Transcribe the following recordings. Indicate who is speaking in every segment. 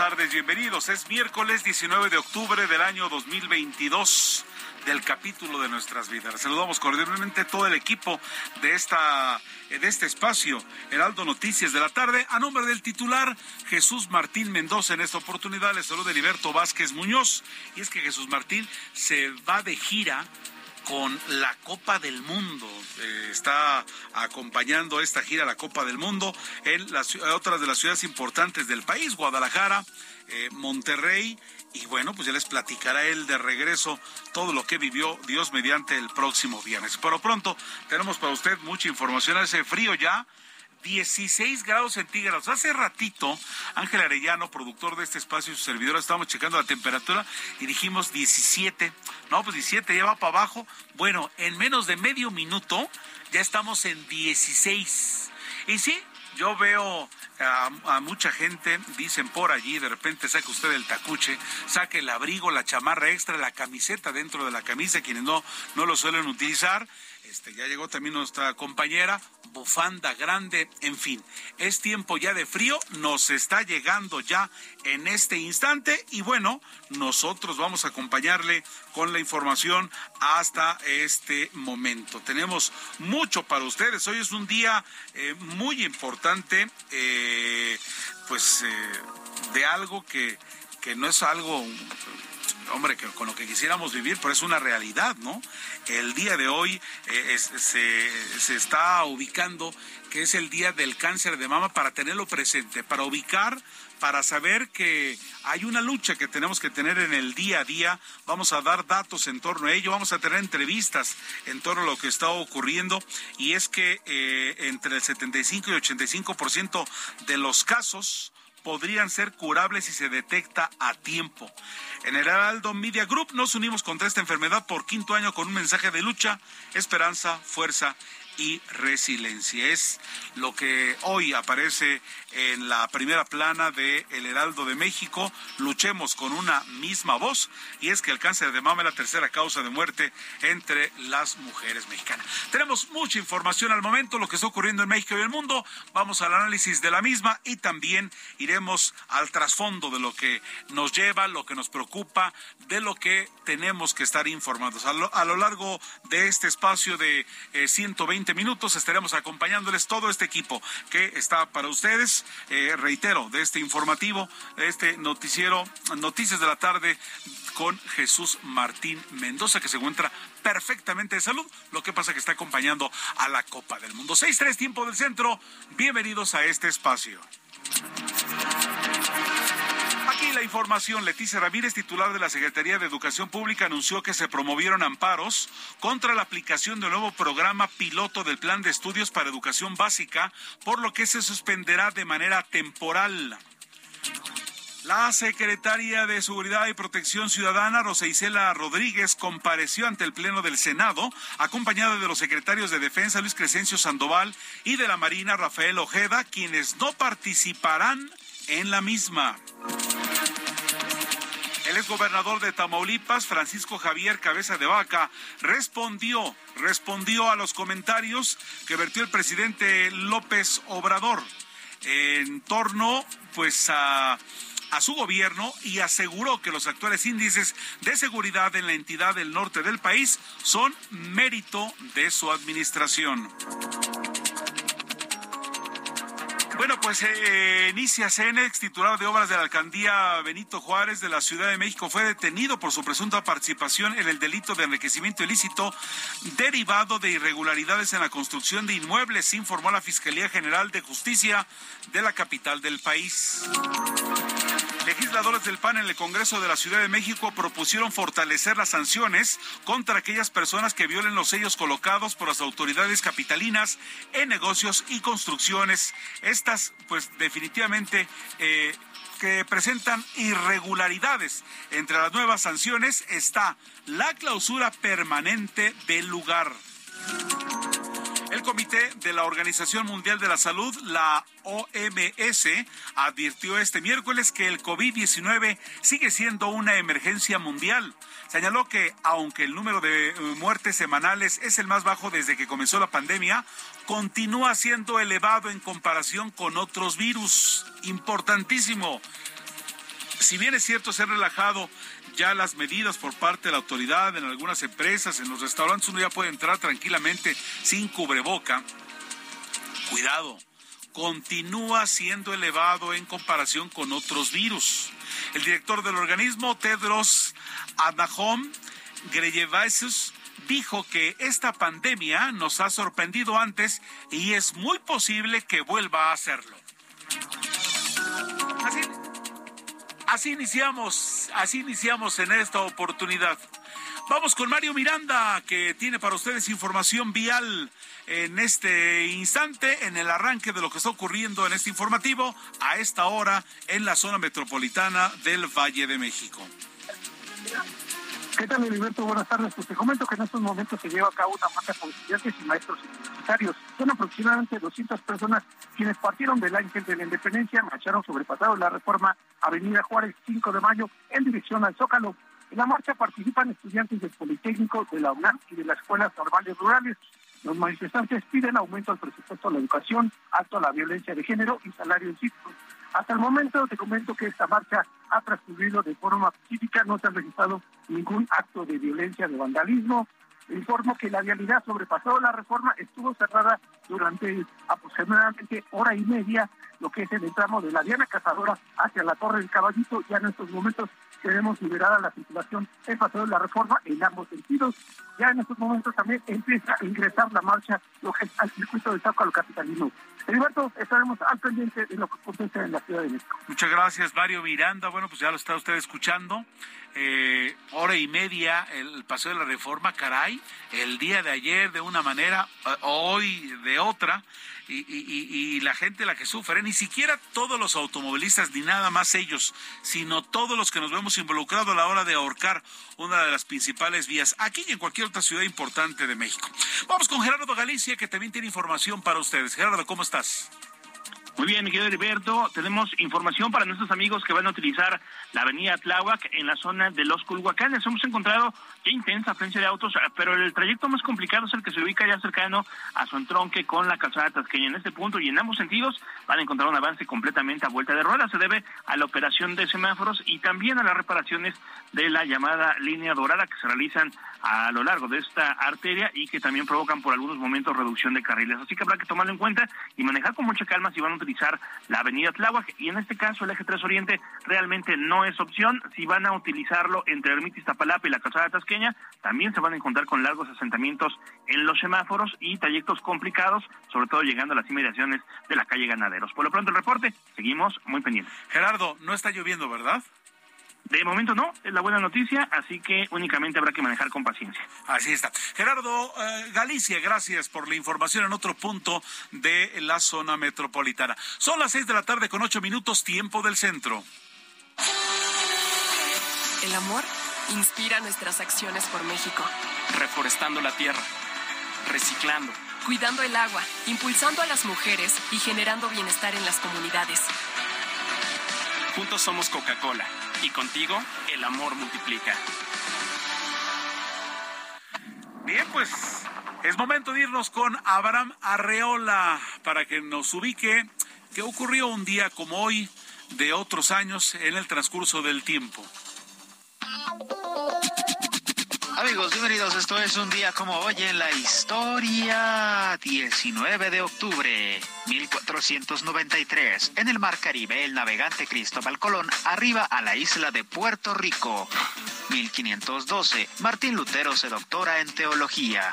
Speaker 1: Tardes, bienvenidos. Es miércoles 19 de octubre del año 2022 del capítulo de nuestras vidas. Saludamos cordialmente todo el equipo de esta de este espacio Heraldo Noticias de la tarde a nombre del titular Jesús Martín Mendoza. En esta oportunidad les saluda Heriberto Vázquez Muñoz y es que Jesús Martín se va de gira con la Copa del Mundo. Eh, está acompañando esta gira la Copa del Mundo en otras de las ciudades importantes del país, Guadalajara, eh, Monterrey. Y bueno, pues ya les platicará él de regreso todo lo que vivió Dios mediante el próximo viernes. Pero pronto tenemos para usted mucha información. Hace frío ya, 16 grados centígrados. Hace ratito, Ángel Arellano, productor de este espacio y su servidor, estábamos checando la temperatura y dijimos 17. No, pues 17 ya va para abajo. Bueno, en menos de medio minuto ya estamos en 16. Y sí, yo veo a, a, mucha gente, dicen por allí, de repente saque usted el tacuche, saque el abrigo, la chamarra extra, la camiseta dentro de la camisa, quienes no, no lo suelen utilizar. Este, ya llegó también nuestra compañera, bufanda grande, en fin, es tiempo ya de frío, nos está llegando ya en este instante y bueno, nosotros vamos a acompañarle con la información hasta este momento. Tenemos mucho para ustedes, hoy es un día eh, muy importante, eh, pues eh, de algo que, que no es algo hombre, que con lo que quisiéramos vivir, pero es una realidad, ¿no? El día de hoy eh, se está ubicando que es el día del cáncer de mama para tenerlo presente, para ubicar para saber que hay una lucha que tenemos que tener en el día a día. Vamos a dar datos en torno a ello, vamos a tener entrevistas en torno a lo que está ocurriendo y es que eh, entre el 75 y 85% de los casos podrían ser curables si se detecta a tiempo. En el Heraldo Media Group nos unimos contra esta enfermedad por quinto año con un mensaje de lucha, esperanza, fuerza y resiliencia. Es lo que hoy aparece en la primera plana de El Heraldo de México. Luchemos con una misma voz y es que el cáncer de mama es la tercera causa de muerte entre las mujeres mexicanas. Tenemos mucha información al momento, lo que está ocurriendo en México y el mundo. Vamos al análisis de la misma y también iremos al trasfondo de lo que nos lleva, lo que nos preocupa, de lo que tenemos que estar informados. A lo, largo de este espacio de eh, 120 minutos estaremos acompañándoles todo este equipo que está para ustedes. Eh, reitero, de este informativo, de este noticiero, Noticias de la Tarde con Jesús Martín Mendoza, que se encuentra perfectamente de salud. Lo que pasa que está acompañando a la Copa del Mundo. 6-3 tiempo del centro. Bienvenidos a este espacio. La información. Leticia Ramírez, titular de la Secretaría de Educación Pública, anunció que se promovieron amparos contra la aplicación del nuevo programa piloto del Plan de Estudios para Educación Básica, por lo que se suspenderá de manera temporal. La secretaria de Seguridad y Protección Ciudadana, Rosa Isela Rodríguez, compareció ante el Pleno del Senado, acompañada de los secretarios de Defensa, Luis Crescencio Sandoval, y de la Marina, Rafael Ojeda, quienes no participarán en la misma. El exgobernador de Tamaulipas, Francisco Javier Cabeza de Vaca, respondió, respondió a los comentarios que vertió el presidente López Obrador en torno, pues, a a su gobierno y aseguró que los actuales índices de seguridad en la entidad del norte del país son mérito de su administración. Bueno, pues eh, inicia Cenex, titular de obras de la alcaldía Benito Juárez de la Ciudad de México, fue detenido por su presunta participación en el delito de enriquecimiento ilícito derivado de irregularidades en la construcción de inmuebles, informó la Fiscalía General de Justicia de la capital del país. Legisladores del PAN en el Congreso de la Ciudad de México propusieron fortalecer las sanciones contra aquellas personas que violen los sellos colocados por las autoridades capitalinas en negocios y construcciones. Estas, pues definitivamente... Eh, que presentan irregularidades. Entre las nuevas sanciones está la clausura permanente del lugar. El Comité de la Organización Mundial de la Salud, la OMS, advirtió este miércoles que el COVID-19 sigue siendo una emergencia mundial. Señaló que aunque el número de eh, muertes semanales es el más bajo desde que comenzó la pandemia, continúa siendo elevado en comparación con otros virus. Importantísimo. Si bien es cierto ser relajado ya las medidas por parte de la autoridad en algunas empresas, en los restaurantes uno ya puede entrar tranquilamente sin cubreboca. Cuidado, continúa siendo elevado en comparación con otros virus. El director del organismo, Tedros Adhanom Ghebreyesus, dijo que esta pandemia nos ha sorprendido antes y es muy posible que vuelva a hacerlo. Así, así iniciamos, así iniciamos en esta oportunidad. Vamos con Mario Miranda, que tiene para ustedes información vial en este instante, en el arranque de lo que está ocurriendo en este informativo, a esta hora en la zona metropolitana del Valle de México.
Speaker 2: ¿Qué tal, Heriberto? Buenas tardes. Pues te comento que en estos momentos se lleva a cabo una marcha por estudiantes y maestros universitarios. Son aproximadamente 200 personas quienes partieron del Ángel de la Independencia, marcharon sobrepasado la reforma Avenida Juárez 5 de mayo en dirección al Zócalo. En la marcha participan estudiantes del Politécnico, de la UNAM y de las escuelas normales rurales. Los manifestantes piden aumento al presupuesto a la educación, alto a la violencia de género y salario en ciclo. Hasta el momento te comento que esta marcha ha transcurrido de forma pacífica, no se ha registrado ningún acto de violencia, de vandalismo. Informo que la vialidad sobrepasó la reforma, estuvo cerrada durante aproximadamente hora y media, lo que es el tramo de la Diana Cazadora hacia la Torre del Caballito. Ya en estos momentos tenemos liberada la circulación en pasado de la reforma en ambos sentidos. Ya en estos momentos también empieza a ingresar la marcha lo al circuito de Zócalo Capitalino. Heriberto, estaremos al pendiente de lo que acontece en la Ciudad de México.
Speaker 1: Muchas gracias, Mario Miranda. Bueno, pues ya lo está usted escuchando. Eh, hora y media el paseo de la reforma, caray, el día de ayer de una manera, eh, hoy de otra, y, y, y, la gente la que sufre, ni siquiera todos los automovilistas, ni nada más ellos, sino todos los que nos vemos involucrados a la hora de ahorcar una de las principales vías, aquí y en cualquier otra ciudad importante de México. Vamos con Gerardo Galicia, que también tiene información para ustedes. Gerardo, ¿cómo estás?
Speaker 3: Muy bien, mi querido Heriberto, tenemos información para nuestros amigos que van a utilizar la avenida Tláhuac en la zona de los Culhuacanes. Hemos encontrado ya intensa afluencia de autos, pero el trayecto más complicado es el que se ubica ya cercano a su entronque con la calzada tasqueña. En este punto y en ambos sentidos van a encontrar un avance completamente a vuelta de rueda. Se debe a la operación de semáforos y también a las reparaciones de la llamada línea dorada que se realizan a lo largo de esta arteria y que también provocan por algunos momentos reducción de carriles. Así que habrá que tomarlo en cuenta y manejar con mucha calma si van a utilizar la avenida Tláhuac y en este caso el eje 3 Oriente realmente no es opción. Si van a utilizarlo entre Ermita Iztapalapa y la calzada tasqueña, también se van a encontrar con largos asentamientos en los semáforos y trayectos complicados, sobre todo llegando a las inmediaciones de la calle Ganaderos. Por lo pronto el reporte, seguimos muy pendientes.
Speaker 1: Gerardo, no está lloviendo, ¿verdad?
Speaker 3: De momento no, es la buena noticia, así que únicamente habrá que manejar con paciencia.
Speaker 1: Así está. Gerardo eh, Galicia, gracias por la información en otro punto de la zona metropolitana. Son las seis de la tarde con ocho minutos, tiempo del centro.
Speaker 4: El amor inspira nuestras acciones por México.
Speaker 5: Reforestando la tierra, reciclando,
Speaker 4: cuidando el agua, impulsando a las mujeres y generando bienestar en las comunidades.
Speaker 5: Juntos somos Coca-Cola y contigo el amor multiplica.
Speaker 1: Bien, pues es momento de irnos con Abraham Arreola para que nos ubique qué ocurrió un día como hoy de otros años en el transcurso del tiempo.
Speaker 6: Amigos, bienvenidos. Esto es un día como hoy en la historia. 19 de octubre, 1493. En el Mar Caribe, el navegante Cristóbal Colón arriba a la isla de Puerto Rico. 1512. Martín Lutero se doctora en teología.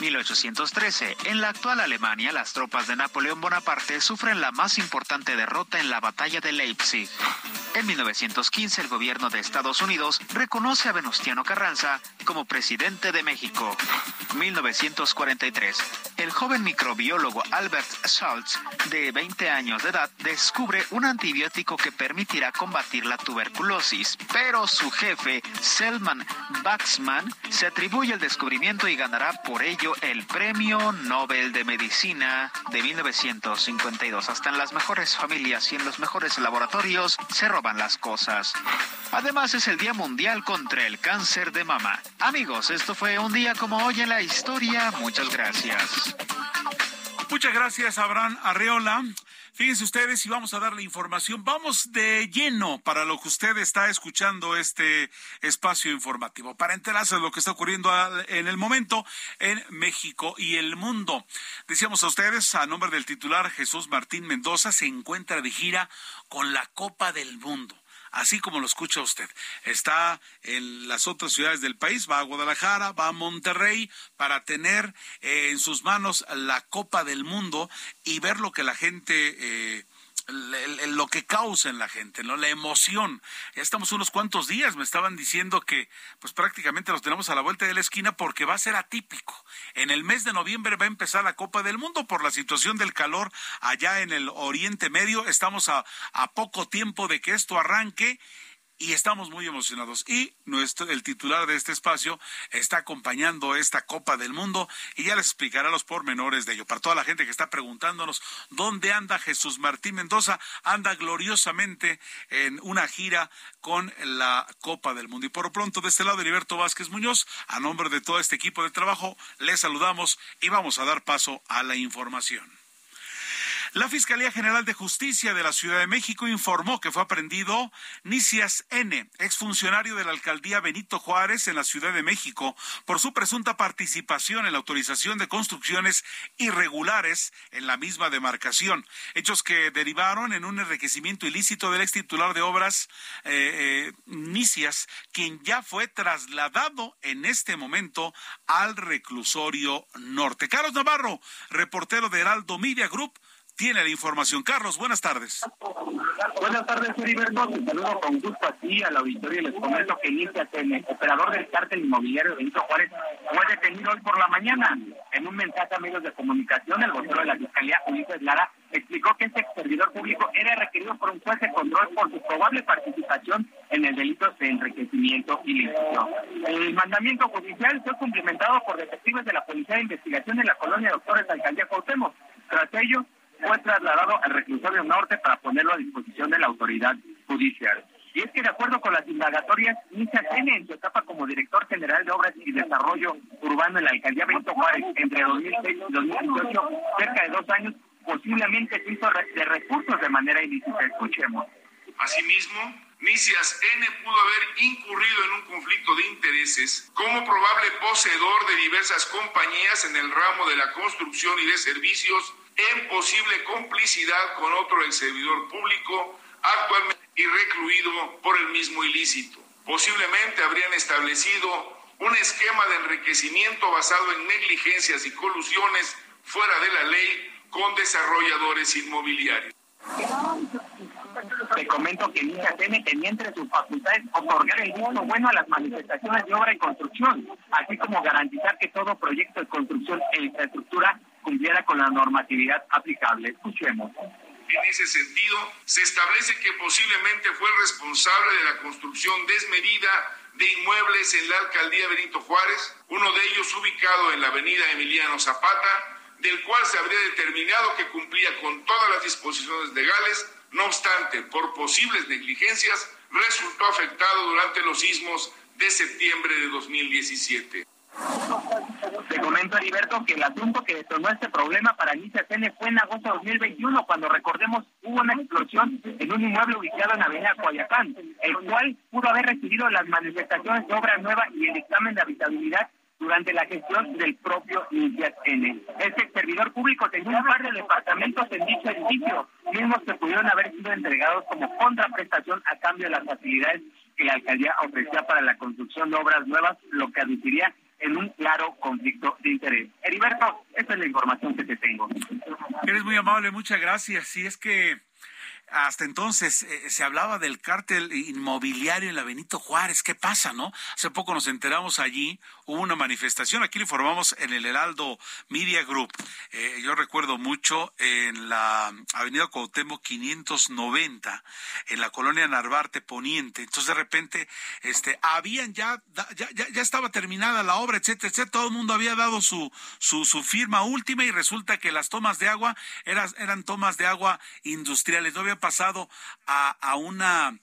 Speaker 6: 1813. En la actual Alemania, las tropas de Napoleón Bonaparte sufren la más importante derrota en la batalla de Leipzig. En 1915, el gobierno de Estados Unidos reconoce a Venustiano Carranza como presidente de México. 1943. El joven microbiólogo Albert Schultz, de 20 años de edad, descubre un antibiótico que permitirá combatir la tuberculosis, pero su jefe, Selman Baxman, se atribuye el descubrimiento y ganará por ello el Premio Nobel de Medicina de 1952. Hasta en las mejores familias y en los mejores laboratorios se roban las cosas. Además es el Día Mundial contra el Cáncer de Mama. Amigos, esto fue un día como hoy en la historia. Muchas gracias.
Speaker 1: Muchas gracias, Abraham Arreola. Fíjense ustedes y vamos a darle información. Vamos de lleno para lo que usted está escuchando este espacio informativo, para enterarse de lo que está ocurriendo en el momento en México y el mundo. Decíamos a ustedes, a nombre del titular Jesús Martín Mendoza, se encuentra de gira con la Copa del Mundo así como lo escucha usted. Está en las otras ciudades del país, va a Guadalajara, va a Monterrey para tener eh, en sus manos la Copa del Mundo y ver lo que la gente... Eh, lo que causa en la gente, ¿no? La emoción. Ya estamos unos cuantos días, me estaban diciendo que pues prácticamente los tenemos a la vuelta de la esquina porque va a ser atípico. En el mes de noviembre va a empezar la Copa del Mundo por la situación del calor allá en el Oriente Medio. Estamos a, a poco tiempo de que esto arranque y estamos muy emocionados. Y nuestro, el titular de este espacio está acompañando esta Copa del Mundo y ya les explicará los pormenores de ello. Para toda la gente que está preguntándonos dónde anda Jesús Martín Mendoza, anda gloriosamente en una gira con la Copa del Mundo. Y por lo pronto, de este lado, Heriberto Vázquez Muñoz, a nombre de todo este equipo de trabajo, les saludamos y vamos a dar paso a la información. La Fiscalía General de Justicia de la Ciudad de México informó que fue aprendido Nicias N., exfuncionario de la alcaldía Benito Juárez en la Ciudad de México, por su presunta participación en la autorización de construcciones irregulares en la misma demarcación, hechos que derivaron en un enriquecimiento ilícito del ex titular de obras eh, eh, Nicias, quien ya fue trasladado en este momento al reclusorio norte. Carlos Navarro, reportero de Heraldo Media Group, tiene la información. Carlos, buenas tardes.
Speaker 7: Buenas tardes, Heriberto. Te saludo con gusto aquí al auditorio y les comento que Inicia el operador del cártel inmobiliario Benito Juárez, fue detenido hoy por la mañana. En un mensaje a medios de comunicación, el vocero de la Fiscalía, Ulises Lara, explicó que este servidor público era requerido por un juez de control por su probable participación en el delito de enriquecimiento ilícito. El mandamiento judicial fue cumplimentado por detectives de la Policía de Investigación en la colonia Doctores Alcaldía Cuauhtémoc. Tras ello, fue trasladado al reclusorio norte para ponerlo a disposición de la autoridad judicial. Y es que de acuerdo con las indagatorias, Misa tiene en su etapa como director general de Obras y Desarrollo Urbano en la alcaldía Benito Juárez entre 2006 y 2018, cerca de dos años, posiblemente se hizo de recursos de manera ilícita. Escuchemos.
Speaker 8: Asimismo, Nicias N pudo haber incurrido en un conflicto de intereses como probable poseedor de diversas compañías en el ramo de la construcción y de servicios en posible complicidad con otro ex servidor público actualmente y recluido por el mismo ilícito. Posiblemente habrían establecido un esquema de enriquecimiento basado en negligencias y colusiones fuera de la ley con desarrolladores inmobiliarios.
Speaker 7: Te comento que Niña tiene tenía entre sus facultades otorgar el visto bueno a las manifestaciones de obra y construcción, así como garantizar que todo proyecto de construcción e infraestructura cumpliera con la normatividad aplicable. Escuchemos.
Speaker 8: En ese sentido, se establece que posiblemente fue el responsable de la construcción desmedida de inmuebles en la alcaldía Benito Juárez, uno de ellos ubicado en la avenida Emiliano Zapata, del cual se habría determinado que cumplía con todas las disposiciones legales, no obstante, por posibles negligencias, resultó afectado durante los sismos de septiembre de 2017.
Speaker 7: Te
Speaker 9: comento, Heriberto, que el asunto que detonó este problema para Alicia Tene fue en agosto de 2021, cuando recordemos hubo una explosión en un inmueble ubicado en Avenida Coyacán, el cual pudo haber recibido las manifestaciones de obra nueva y el examen de habitabilidad durante la gestión del propio Iniciat N. Este servidor público tenía un par de departamentos en dicho edificio, mismos que pudieron haber sido entregados como contraprestación a cambio de las facilidades que la alcaldía ofrecía para la construcción de obras nuevas, lo que admitiría en un claro conflicto de interés. Heriberto, esa es la información que te tengo.
Speaker 1: Eres muy amable, muchas gracias. Si es que hasta entonces eh, se hablaba del cártel inmobiliario en la Benito Juárez. ¿Qué pasa, no? Hace poco nos enteramos allí, hubo una manifestación, aquí le informamos en el Heraldo Media Group. Eh, yo recuerdo mucho en la Avenida Cuauhtémoc 590, en la colonia Narvarte Poniente. Entonces de repente este habían ya ya, ya, estaba terminada la obra, etcétera, etcétera. Todo el mundo había dado su, su, su firma última y resulta que las tomas de agua eran, eran tomas de agua industriales. No pasado a, a una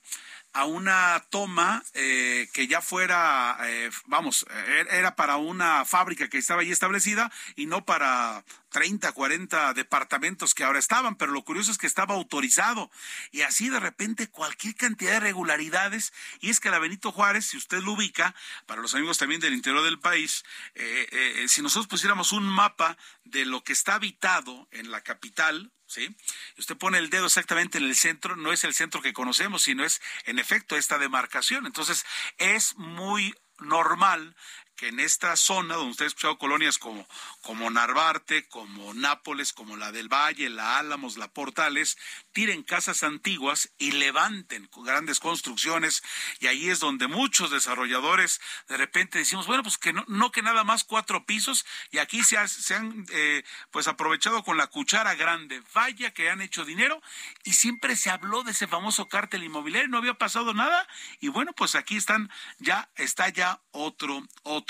Speaker 1: a una toma eh, que ya fuera, eh, vamos, er, era para una fábrica que estaba allí establecida y no para 30, 40 departamentos que ahora estaban, pero lo curioso es que estaba autorizado y así de repente cualquier cantidad de irregularidades y es que la Benito Juárez, si usted lo ubica, para los amigos también del interior del país, eh, si nosotros pusiéramos un mapa de lo que está habitado en la capital, ¿sí? Usted pone el dedo exactamente en el centro, no es el centro que conocemos, sino es en efecto esta demarcación. Entonces, es muy normal que en esta zona donde usted ha escuchado colonias como, como Narvarte, como Nápoles, como la del Valle, la Álamos, la Portales, tiren casas antiguas y levanten grandes construcciones. Y ahí es donde muchos desarrolladores de repente decimos, bueno, pues que no, no que nada más cuatro pisos y aquí se, han eh, pues aprovechado con la cuchara grande, vaya que han hecho dinero y siempre se habló de ese famoso cártel inmobiliario, no había pasado nada. Y bueno, pues aquí están, ya está ya otro, otro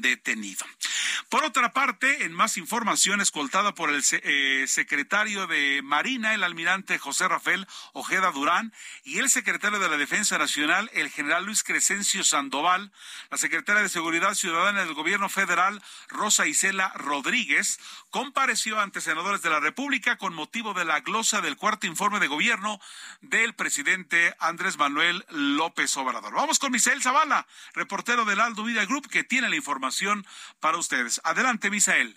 Speaker 1: detenido. Por otra parte, en más información escoltada por el eh, secretario de Marina, el almirante José Rafael Ojeda Durán, y el secretario de la Defensa Nacional, el general Luis Crescencio Sandoval, la secretaria de Seguridad Ciudadana del Gobierno Federal, Rosa Isela Rodríguez, compareció ante senadores de la República con motivo de la glosa del cuarto informe de gobierno del presidente Andrés Manuel López Obrador. Vamos con Misael Zavala, reportero del Aldo Vida Group, que tiene la información para ustedes. Adelante, Misael.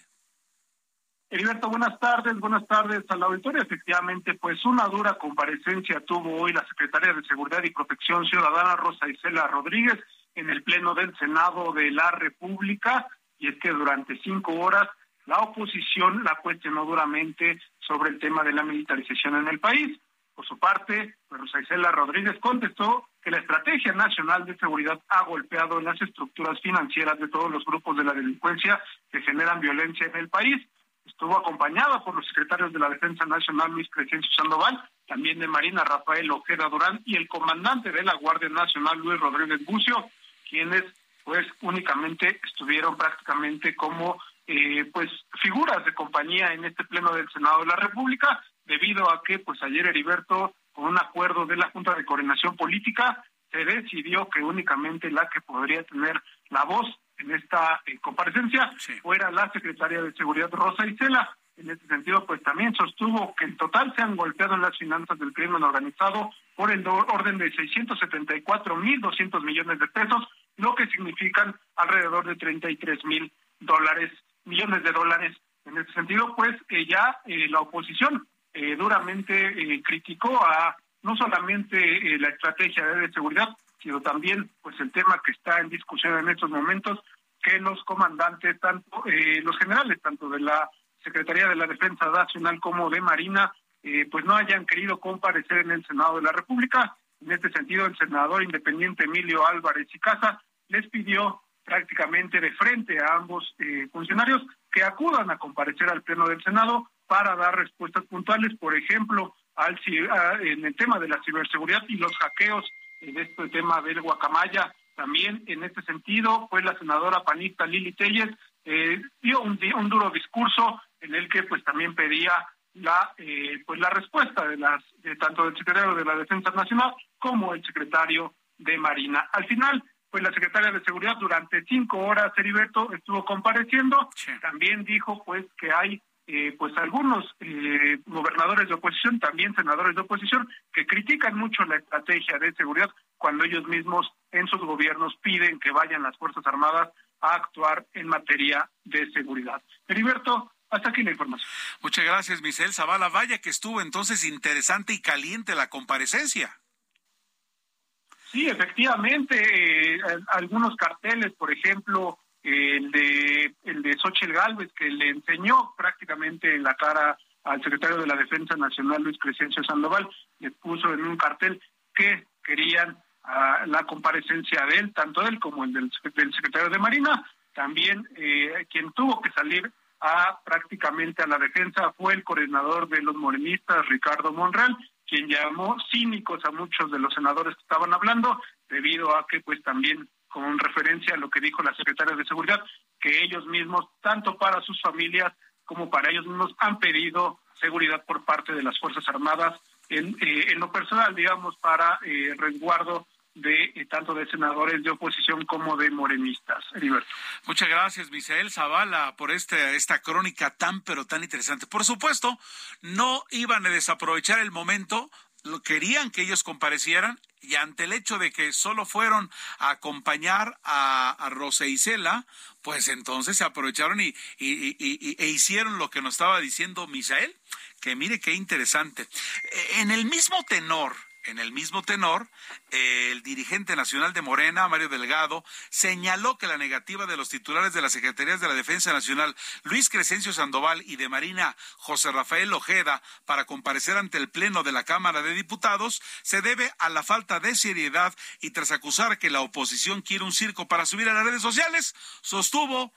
Speaker 10: Heriberto, buenas tardes, buenas tardes a la auditoría. Efectivamente, pues una dura comparecencia tuvo hoy la secretaria de Seguridad y Protección Ciudadana, Rosa Isela Rodríguez, en el Pleno del Senado de la República, y es que durante cinco horas la oposición la cuestionó duramente sobre el tema de la militarización en el país. Por su parte, Rosa Isela Rodríguez contestó que la Estrategia Nacional de Seguridad ha golpeado en las estructuras financieras de todos los grupos de la delincuencia que generan violencia en el país estuvo acompañada por los secretarios de la Defensa Nacional Luis Crescencio Sandoval, también de Marina Rafael Ojeda Durán y el comandante de la Guardia Nacional Luis Rodríguez Bucio, quienes pues únicamente estuvieron prácticamente como eh, pues figuras de compañía en este pleno del Senado de la República, debido a que pues ayer Heriberto, con un acuerdo de la Junta de Coordinación Política, se decidió que únicamente la que podría tener la voz en esta eh, comparecencia fuera la secretaria de Seguridad Rosa Isela. En este sentido, pues también sostuvo que en total se han golpeado en las finanzas del crimen organizado por el orden de 674.200 millones de pesos, lo que significan alrededor de 33 mil dólares, millones de dólares. En este sentido, pues eh, ya eh, la oposición duramente criticó a no solamente la estrategia de seguridad, sino también pues el tema que está en discusión en estos momentos, que los comandantes, tanto eh, los generales, tanto de la Secretaría de la Defensa Nacional como de Marina, eh, pues no hayan querido comparecer en el Senado de la República. En este sentido, el senador independiente Emilio Álvarez y Casa les pidió prácticamente de frente a ambos eh, funcionarios que acudan a comparecer al Pleno del Senado para dar respuestas puntuales, por ejemplo, al, en el tema de la ciberseguridad y los hackeos en este tema del guacamaya. También en este sentido, pues la senadora panista Lili Telles eh, dio un, duro discurso en el que pues también pedía la eh, pues la respuesta de las tanto del secretario de la Defensa Nacional como el secretario de Marina. Al final pues la secretaria de Seguridad durante cinco horas, Heriberto, estuvo compareciendo. También dijo pues que hay eh, pues algunos eh, gobernadores de oposición, también senadores de oposición, que critican mucho la estrategia de seguridad cuando ellos mismos en sus gobiernos piden que vayan las Fuerzas Armadas a actuar en materia de seguridad. Heriberto, hasta aquí la información.
Speaker 1: Muchas gracias, Michelle Zavala. Vaya que estuvo entonces interesante y caliente la comparecencia.
Speaker 10: Sí, efectivamente, eh, algunos carteles, por ejemplo, el de el de Xochitl Galvez, que le enseñó prácticamente en la cara al secretario de la Defensa Nacional, Luis Crescencio Sandoval, le puso en un cartel que querían ah, la comparecencia de él, tanto él como el del, secretario de Marina. También eh, quien tuvo que salir a prácticamente a la defensa fue el coordinador de los morenistas, Ricardo Monreal, quien llamó cínicos a muchos de los senadores que estaban hablando, debido a que pues también con referencia a lo que dijo la secretaria de Seguridad, que ellos mismos, tanto para sus familias como para ellos mismos, han pedido seguridad por parte de las Fuerzas Armadas en, eh, en lo personal, digamos, para eh, resguardo de eh, tanto de senadores de oposición como de morenistas.
Speaker 1: Muchas gracias, Misael Zavala, por este, esta crónica tan pero tan interesante. Por supuesto, no iban a desaprovechar el momento, lo querían que ellos comparecieran y ante el hecho de que solo fueron a acompañar a, a Rosa Isela, pues entonces se aprovecharon y, e hicieron lo que nos estaba diciendo Misael, que mire qué interesante. En el mismo tenor, en el mismo tenor, el dirigente nacional de Morena, Mario Delgado, señaló que la negativa de los titulares de las Secretarías de la Defensa Nacional, Luis Crescencio Sandoval y de Marina, José Rafael Ojeda, para comparecer ante el Pleno de la Cámara de Diputados, se debe a la falta de seriedad y tras acusar que la oposición quiere un circo para subir a las redes sociales, sostuvo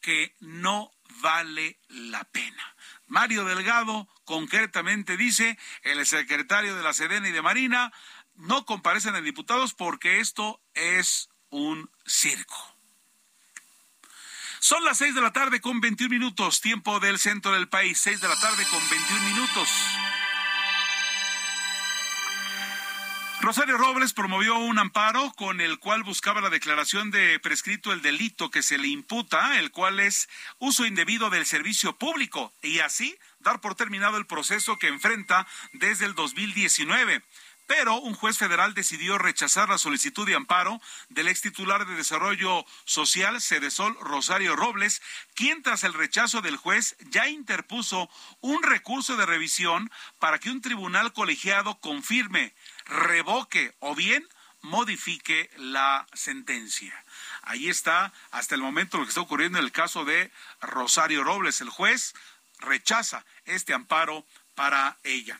Speaker 1: que no vale la pena. Mario Delgado concretamente dice, el secretario de la Sedena y de Marina no comparecen a diputados porque esto es un circo. Son las seis de la tarde con 21 minutos, tiempo del centro del país, seis de la tarde con 21 minutos. Rosario Robles promovió un amparo con el cual buscaba la declaración de prescrito el delito que se le imputa, el cual es uso indebido del servicio público, y así dar por terminado el proceso que enfrenta desde el 2019 pero un juez federal decidió rechazar la solicitud de amparo del ex titular de Desarrollo Social, Cedesol Rosario Robles, quien tras el rechazo del juez ya interpuso un recurso de revisión para que un tribunal colegiado confirme revoque o bien modifique la sentencia. Ahí está hasta el momento lo que está ocurriendo en el caso de Rosario Robles. El juez rechaza este amparo para ella.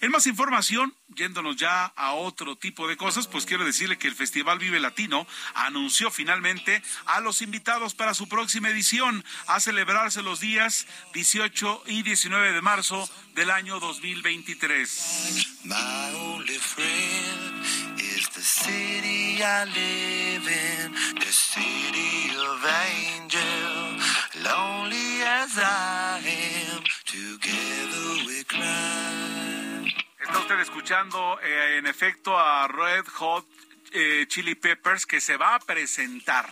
Speaker 1: En más información, yéndonos ya a otro tipo de cosas, pues quiero decirle que el Festival Vive Latino anunció finalmente a los invitados para su próxima edición a celebrarse los días 18 y 19 de marzo del año 2023. Está usted escuchando eh, en efecto a Red Hot eh, Chili Peppers que se va a presentar.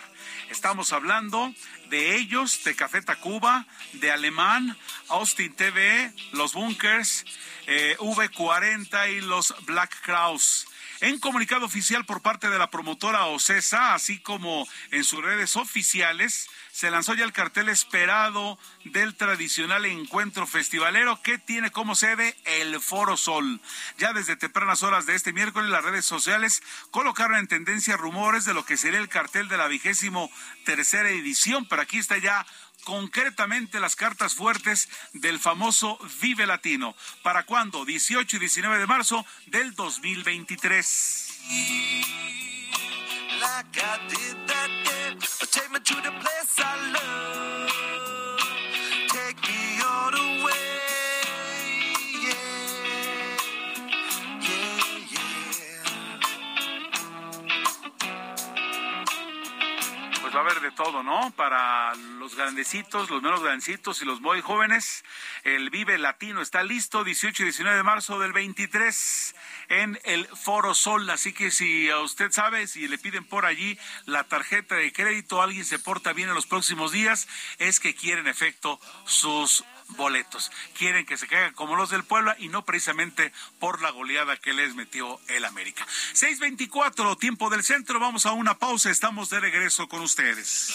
Speaker 1: Estamos hablando de ellos, de Café Tacuba, de Alemán, Austin TV, los Bunkers, eh, V40 y los Black Crowes. En comunicado oficial por parte de la promotora OCESA, así como en sus redes oficiales, se lanzó ya el cartel esperado del tradicional encuentro festivalero que tiene como sede el Foro Sol. Ya desde tempranas horas de este miércoles las redes sociales colocaron en tendencia rumores de lo que sería el cartel de la vigésimo tercera edición, pero aquí está ya concretamente las cartas fuertes del famoso Vive Latino. ¿Para cuándo? 18 y 19 de marzo del 2023. Va a haber de todo, ¿no? Para los grandecitos, los menos grandecitos y los muy jóvenes. El Vive Latino está listo 18 y 19 de marzo del 23 en el Foro Sol. Así que si a usted sabe, si le piden por allí la tarjeta de crédito, alguien se porta bien en los próximos días, es que quieren efecto sus boletos. Quieren que se caigan como los del Puebla y no precisamente por la goleada que les metió el América. 6:24, tiempo del centro. Vamos a una pausa. Estamos de regreso con ustedes.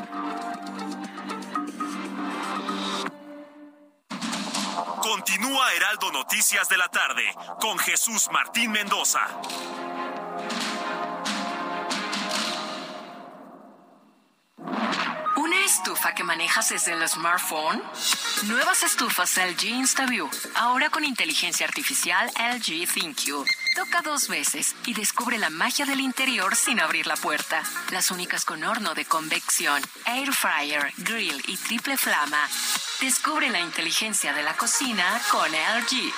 Speaker 1: Continúa Heraldo Noticias de la tarde con Jesús Martín Mendoza.
Speaker 11: ¿Una estufa que manejas desde el smartphone? Nuevas estufas LG InstaView, ahora con inteligencia artificial LG ThinQ. Toca dos veces y descubre la magia del interior sin abrir la puerta. Las únicas con horno de convección, air fryer, grill y triple flama. Descubre la inteligencia de la cocina con LG.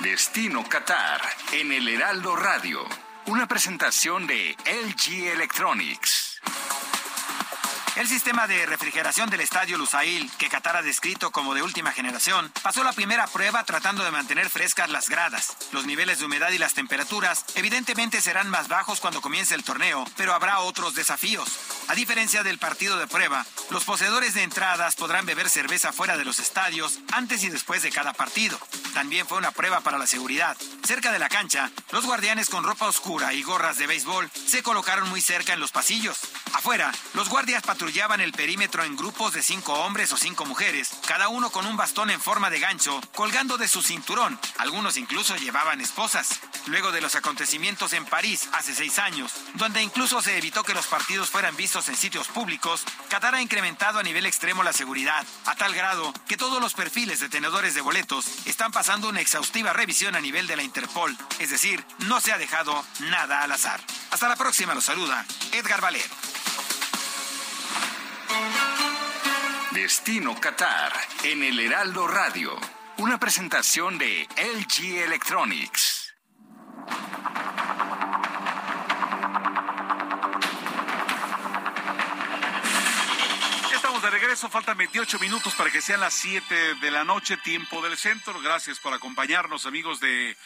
Speaker 12: Destino Qatar en el Heraldo Radio. Una presentación de LG Electronics.
Speaker 13: El sistema de refrigeración del estadio Lusail, que Qatar ha descrito como de última generación, pasó la primera prueba tratando de mantener frescas las gradas. Los niveles de humedad y las temperaturas evidentemente serán más bajos cuando comience el torneo, pero habrá otros desafíos. A diferencia del partido de prueba, los poseedores de entradas podrán beber cerveza fuera de los estadios antes y después de cada partido. También fue una prueba para la seguridad. Cerca de la cancha, los guardianes con ropa oscura y gorras de béisbol se colocaron muy cerca en los pasillos. Afuera, los guardias patrullaban el perímetro en grupos de cinco hombres o cinco mujeres, cada uno con un bastón en forma de gancho colgando de su cinturón. Algunos incluso llevaban esposas. Luego de los acontecimientos en París hace seis años, donde incluso se evitó que los partidos fueran vistos en sitios públicos, Qatar ha incrementado a nivel extremo la seguridad, a tal grado que todos los perfiles de tenedores de boletos están pasando una exhaustiva revisión a nivel de la Interpol, es decir, no se ha dejado nada al azar. Hasta la próxima, los saluda Edgar Valer.
Speaker 12: Destino Qatar en el Heraldo Radio. Una presentación de LG Electronics.
Speaker 1: Estamos de regreso, faltan 28 minutos para que sean las 7 de la noche, tiempo del centro. Gracias por acompañarnos, amigos de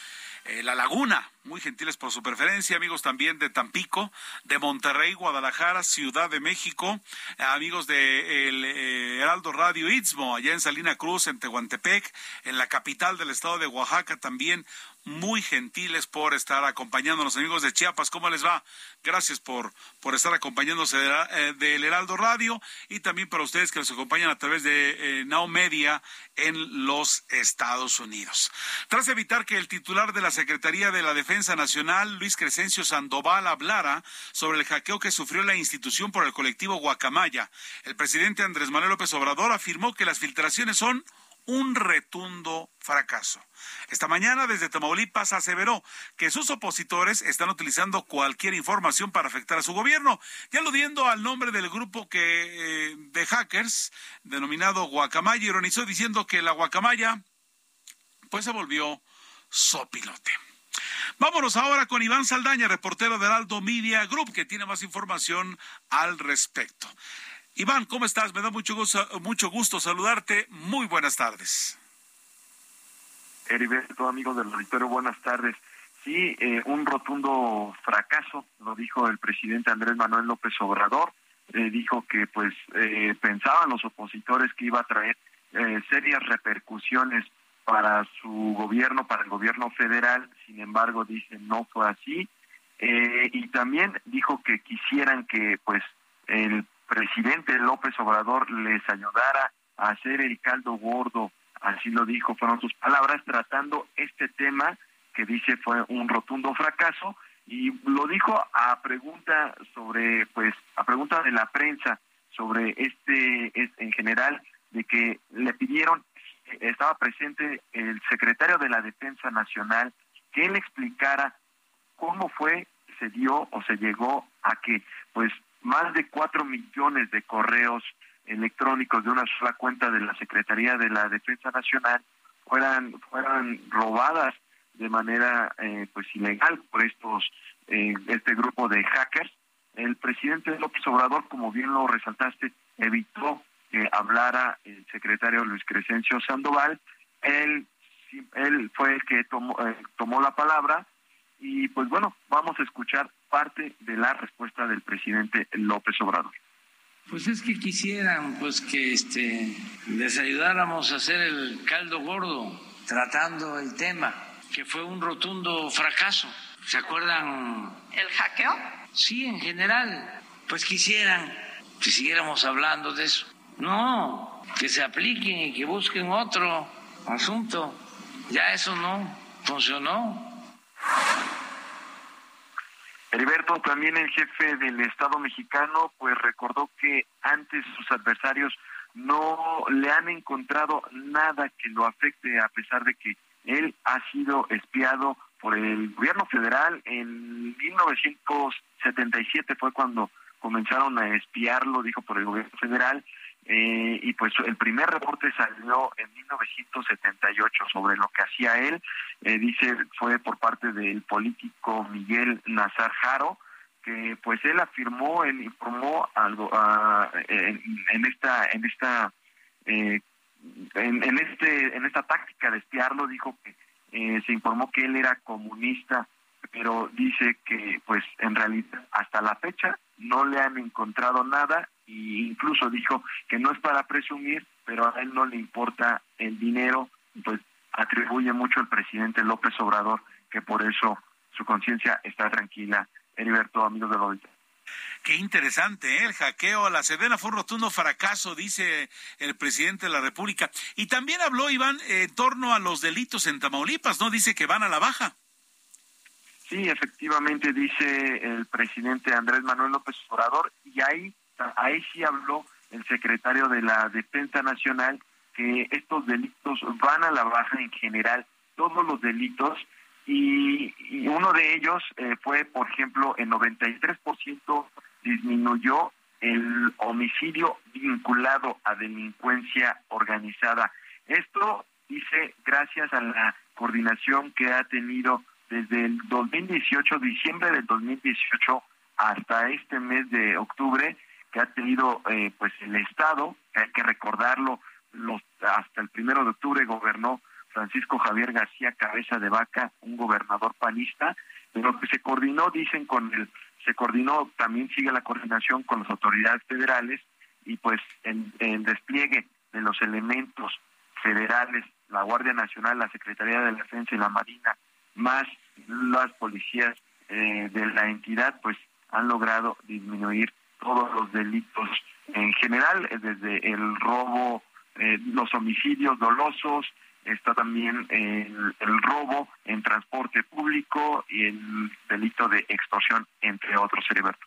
Speaker 1: eh, La Laguna, muy gentiles por su preferencia, amigos también de Tampico, de Monterrey, Guadalajara, Ciudad de México, amigos de el, eh, Heraldo Radio Istmo, allá en Salina Cruz, en Tehuantepec, en la capital del estado de Oaxaca también, muy gentiles por estar acompañándonos, amigos de Chiapas. ¿Cómo les va? Gracias por, por estar acompañándose del Heraldo Radio y también para ustedes que nos acompañan a través de Now Media en los Estados Unidos. Tras evitar que el titular de la Secretaría de la Defensa Nacional, Luis Crescencio Sandoval, hablara sobre el hackeo que sufrió la institución por el colectivo Guacamaya, el presidente Andrés Manuel López Obrador afirmó que las filtraciones son un retundo fracaso. Esta mañana desde Tamaulipas aseveró que sus opositores están utilizando cualquier información para afectar a su gobierno y aludiendo al nombre del grupo que eh, de hackers denominado Guacamaya ironizó diciendo que la Guacamaya pues se volvió sopilote. Vámonos ahora con Iván Saldaña, reportero de Aldo Media Group, que tiene más información al respecto. Iván, ¿cómo estás? Me da mucho gusto, mucho gusto saludarte. Muy buenas tardes.
Speaker 14: Heriberto, amigos del auditorio, buenas tardes. Sí, eh, un rotundo fracaso, lo dijo el presidente Andrés Manuel López Obrador. Eh, dijo que pues eh, pensaban los opositores que iba a traer serias repercusiones para su gobierno, para el gobierno federal. Sin embargo, dice no fue así. y también dijo que quisieran que pues el presidente López Obrador les ayudara a hacer el caldo gordo así lo dijo, fueron sus palabras, tratando este tema que dice fue un rotundo fracaso y lo dijo a pregunta sobre, pues, a pregunta de la prensa sobre este, en general, de que le pidieron, estaba presente el secretario de la Defensa Nacional, que él explicara cómo fue, se dio o se llegó a que, pues, más de cuatro millones de correos electrónicos de una sola cuenta de la Secretaría de la Defensa Nacional fueran fueran robadas de manera eh, pues ilegal por estos eh, este grupo de hackers. El presidente López Obrador como bien lo resaltaste evitó que hablara el secretario Luis Crescencio Sandoval. Él él fue el que tomó eh, tomó la palabra y pues bueno vamos a escuchar parte de la respuesta del presidente López Obrador
Speaker 15: pues es que quisieran pues que este les ayudáramos a hacer el caldo gordo tratando el tema, que fue un rotundo fracaso. ¿Se acuerdan?
Speaker 16: ¿El hackeo?
Speaker 15: Sí, en general. Pues quisieran que siguiéramos hablando de eso. No, que se apliquen y que busquen otro asunto. Ya eso no funcionó.
Speaker 14: Heriberto, también el jefe del Estado mexicano, pues recordó que antes sus adversarios no le han encontrado nada que lo afecte, a pesar de que él ha sido espiado por el gobierno federal. En 1977 fue cuando comenzaron a espiarlo, dijo por el gobierno federal, eh, y pues el primer reporte salió en 1978 sobre lo que hacía él, eh, dice fue por parte del político Miguel Nazar Jaro, que pues él afirmó, él informó algo en, esta en esta eh, en, este en esta táctica de espiarlo dijo que se informó que él era comunista pero dice que pues en realidad hasta la fecha no le han encontrado nada e incluso dijo que no es para presumir, pero a él no le importa el dinero, pues atribuye mucho el presidente López Obrador que por eso su conciencia está tranquila. Heriberto, amigos de la
Speaker 1: Qué interesante, ¿eh? el hackeo a la Sedena fue un rotundo fracaso, dice el presidente de la República. Y también habló Iván en torno a los delitos en Tamaulipas, ¿no? Dice que van a la baja.
Speaker 14: Sí, efectivamente, dice el presidente Andrés Manuel López Obrador, y ahí, ahí sí habló el secretario de la Defensa Nacional que estos delitos van a la baja en general, todos los delitos, y, uno de ellos eh, fue, por ejemplo, en 93% disminuyó el homicidio vinculado a delincuencia organizada. Esto dice gracias a la coordinación que ha tenido desde el 2018, diciembre del 2018 hasta este mes de octubre, que ha tenido eh, pues el Estado, hay que recordarlo, los, hasta el primero de octubre gobernó Francisco Javier García Cabeza de Vaca, un gobernador panista, pero que se coordinó, dicen, con el, se coordinó, también sigue la coordinación con las autoridades federales y pues en el despliegue de los elementos federales, la Guardia Nacional, la Secretaría de Defensa y la Marina más las policías eh, de la entidad pues han logrado disminuir todos los delitos en general, eh, desde el robo, eh, los homicidios dolosos, está también el, robo en transporte público y el delito de extorsión, entre otros, Heriberto.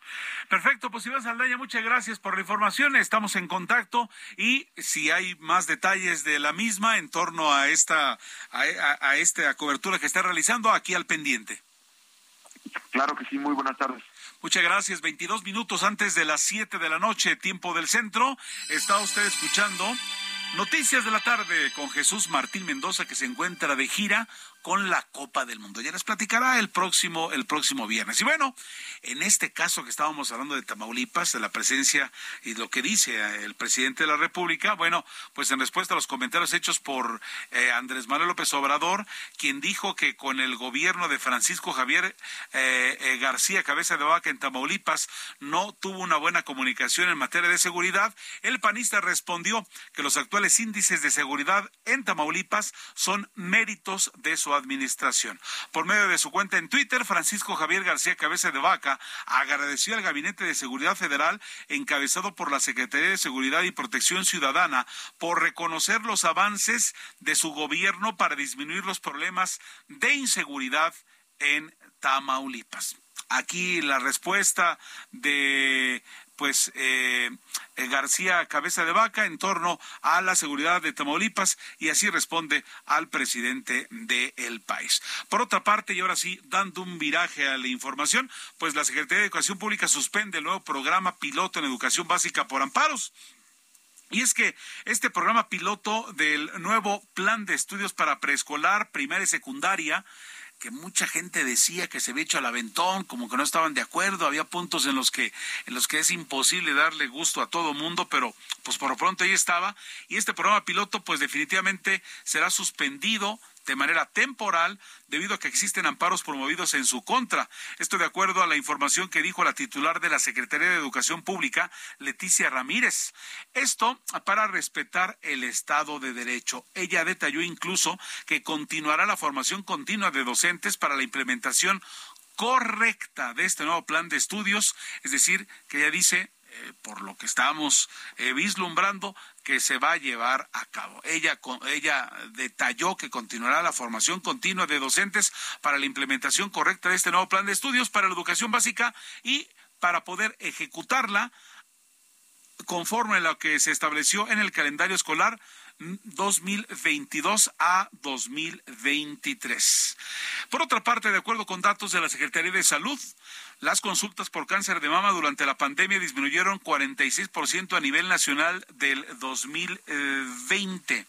Speaker 1: Perfecto, pues Iván Saldaña, muchas gracias por la información, estamos en contacto y si hay más detalles de la misma en torno a esta, a, esta cobertura que está realizando, aquí al pendiente.
Speaker 14: Claro que sí, muy buenas tardes.
Speaker 1: Muchas gracias. 22 minutos antes de las 7 de la noche, tiempo del centro. Está usted escuchando Noticias de la tarde con Jesús Martín Mendoza que se encuentra de gira con la Copa del Mundo. Ya les platicará el próximo, el próximo viernes. Y bueno, en este caso que estábamos hablando de Tamaulipas, de la presencia y lo que dice el presidente de la República, bueno, pues en respuesta a los comentarios hechos por eh, Andrés Manuel López Obrador, quien dijo que con el gobierno de Francisco Javier eh, eh, García Cabeza de Vaca en Tamaulipas no tuvo una buena comunicación en materia de seguridad, el panista respondió que los actuales índices de seguridad en Tamaulipas son méritos de su administración. Por medio de su cuenta en Twitter, Francisco Javier García Cabeza de Vaca agradeció al Gabinete de Seguridad Federal encabezado por la Secretaría de Seguridad y Protección Ciudadana por reconocer los avances de su gobierno para disminuir los problemas de inseguridad en Tamaulipas. Aquí la respuesta de pues eh, eh, García Cabeza de Vaca en torno a la seguridad de Tamaulipas y así responde al presidente del país. Por otra parte, y ahora sí, dando un viraje a la información, pues la Secretaría de Educación Pública suspende el nuevo programa piloto en educación básica por amparos. Y es que este programa piloto del nuevo plan de estudios para preescolar, primaria y secundaria que mucha gente decía que se había hecho al aventón, como que no estaban de acuerdo, había puntos en los que en los que es imposible darle gusto a todo mundo, pero pues por lo pronto ahí estaba. Y este programa piloto pues definitivamente será suspendido de manera temporal debido a que existen amparos promovidos en su contra. Esto de acuerdo a la información que dijo la titular de la Secretaría de Educación Pública, Leticia Ramírez. Esto para respetar el Estado de Derecho. Ella detalló incluso que continuará la formación continua de docentes para la implementación correcta de este nuevo plan de estudios, es decir, que ella dice eh, por lo que estamos eh, vislumbrando, que se va a llevar a cabo. Ella, ella detalló que continuará la formación continua de docentes para la implementación correcta de este nuevo plan de estudios para la educación básica y para poder ejecutarla conforme a lo que se estableció en el calendario escolar 2022 a 2023. Por otra parte, de acuerdo con datos de la Secretaría de Salud, las consultas por cáncer de mama durante la pandemia disminuyeron 46% a nivel nacional del 2020.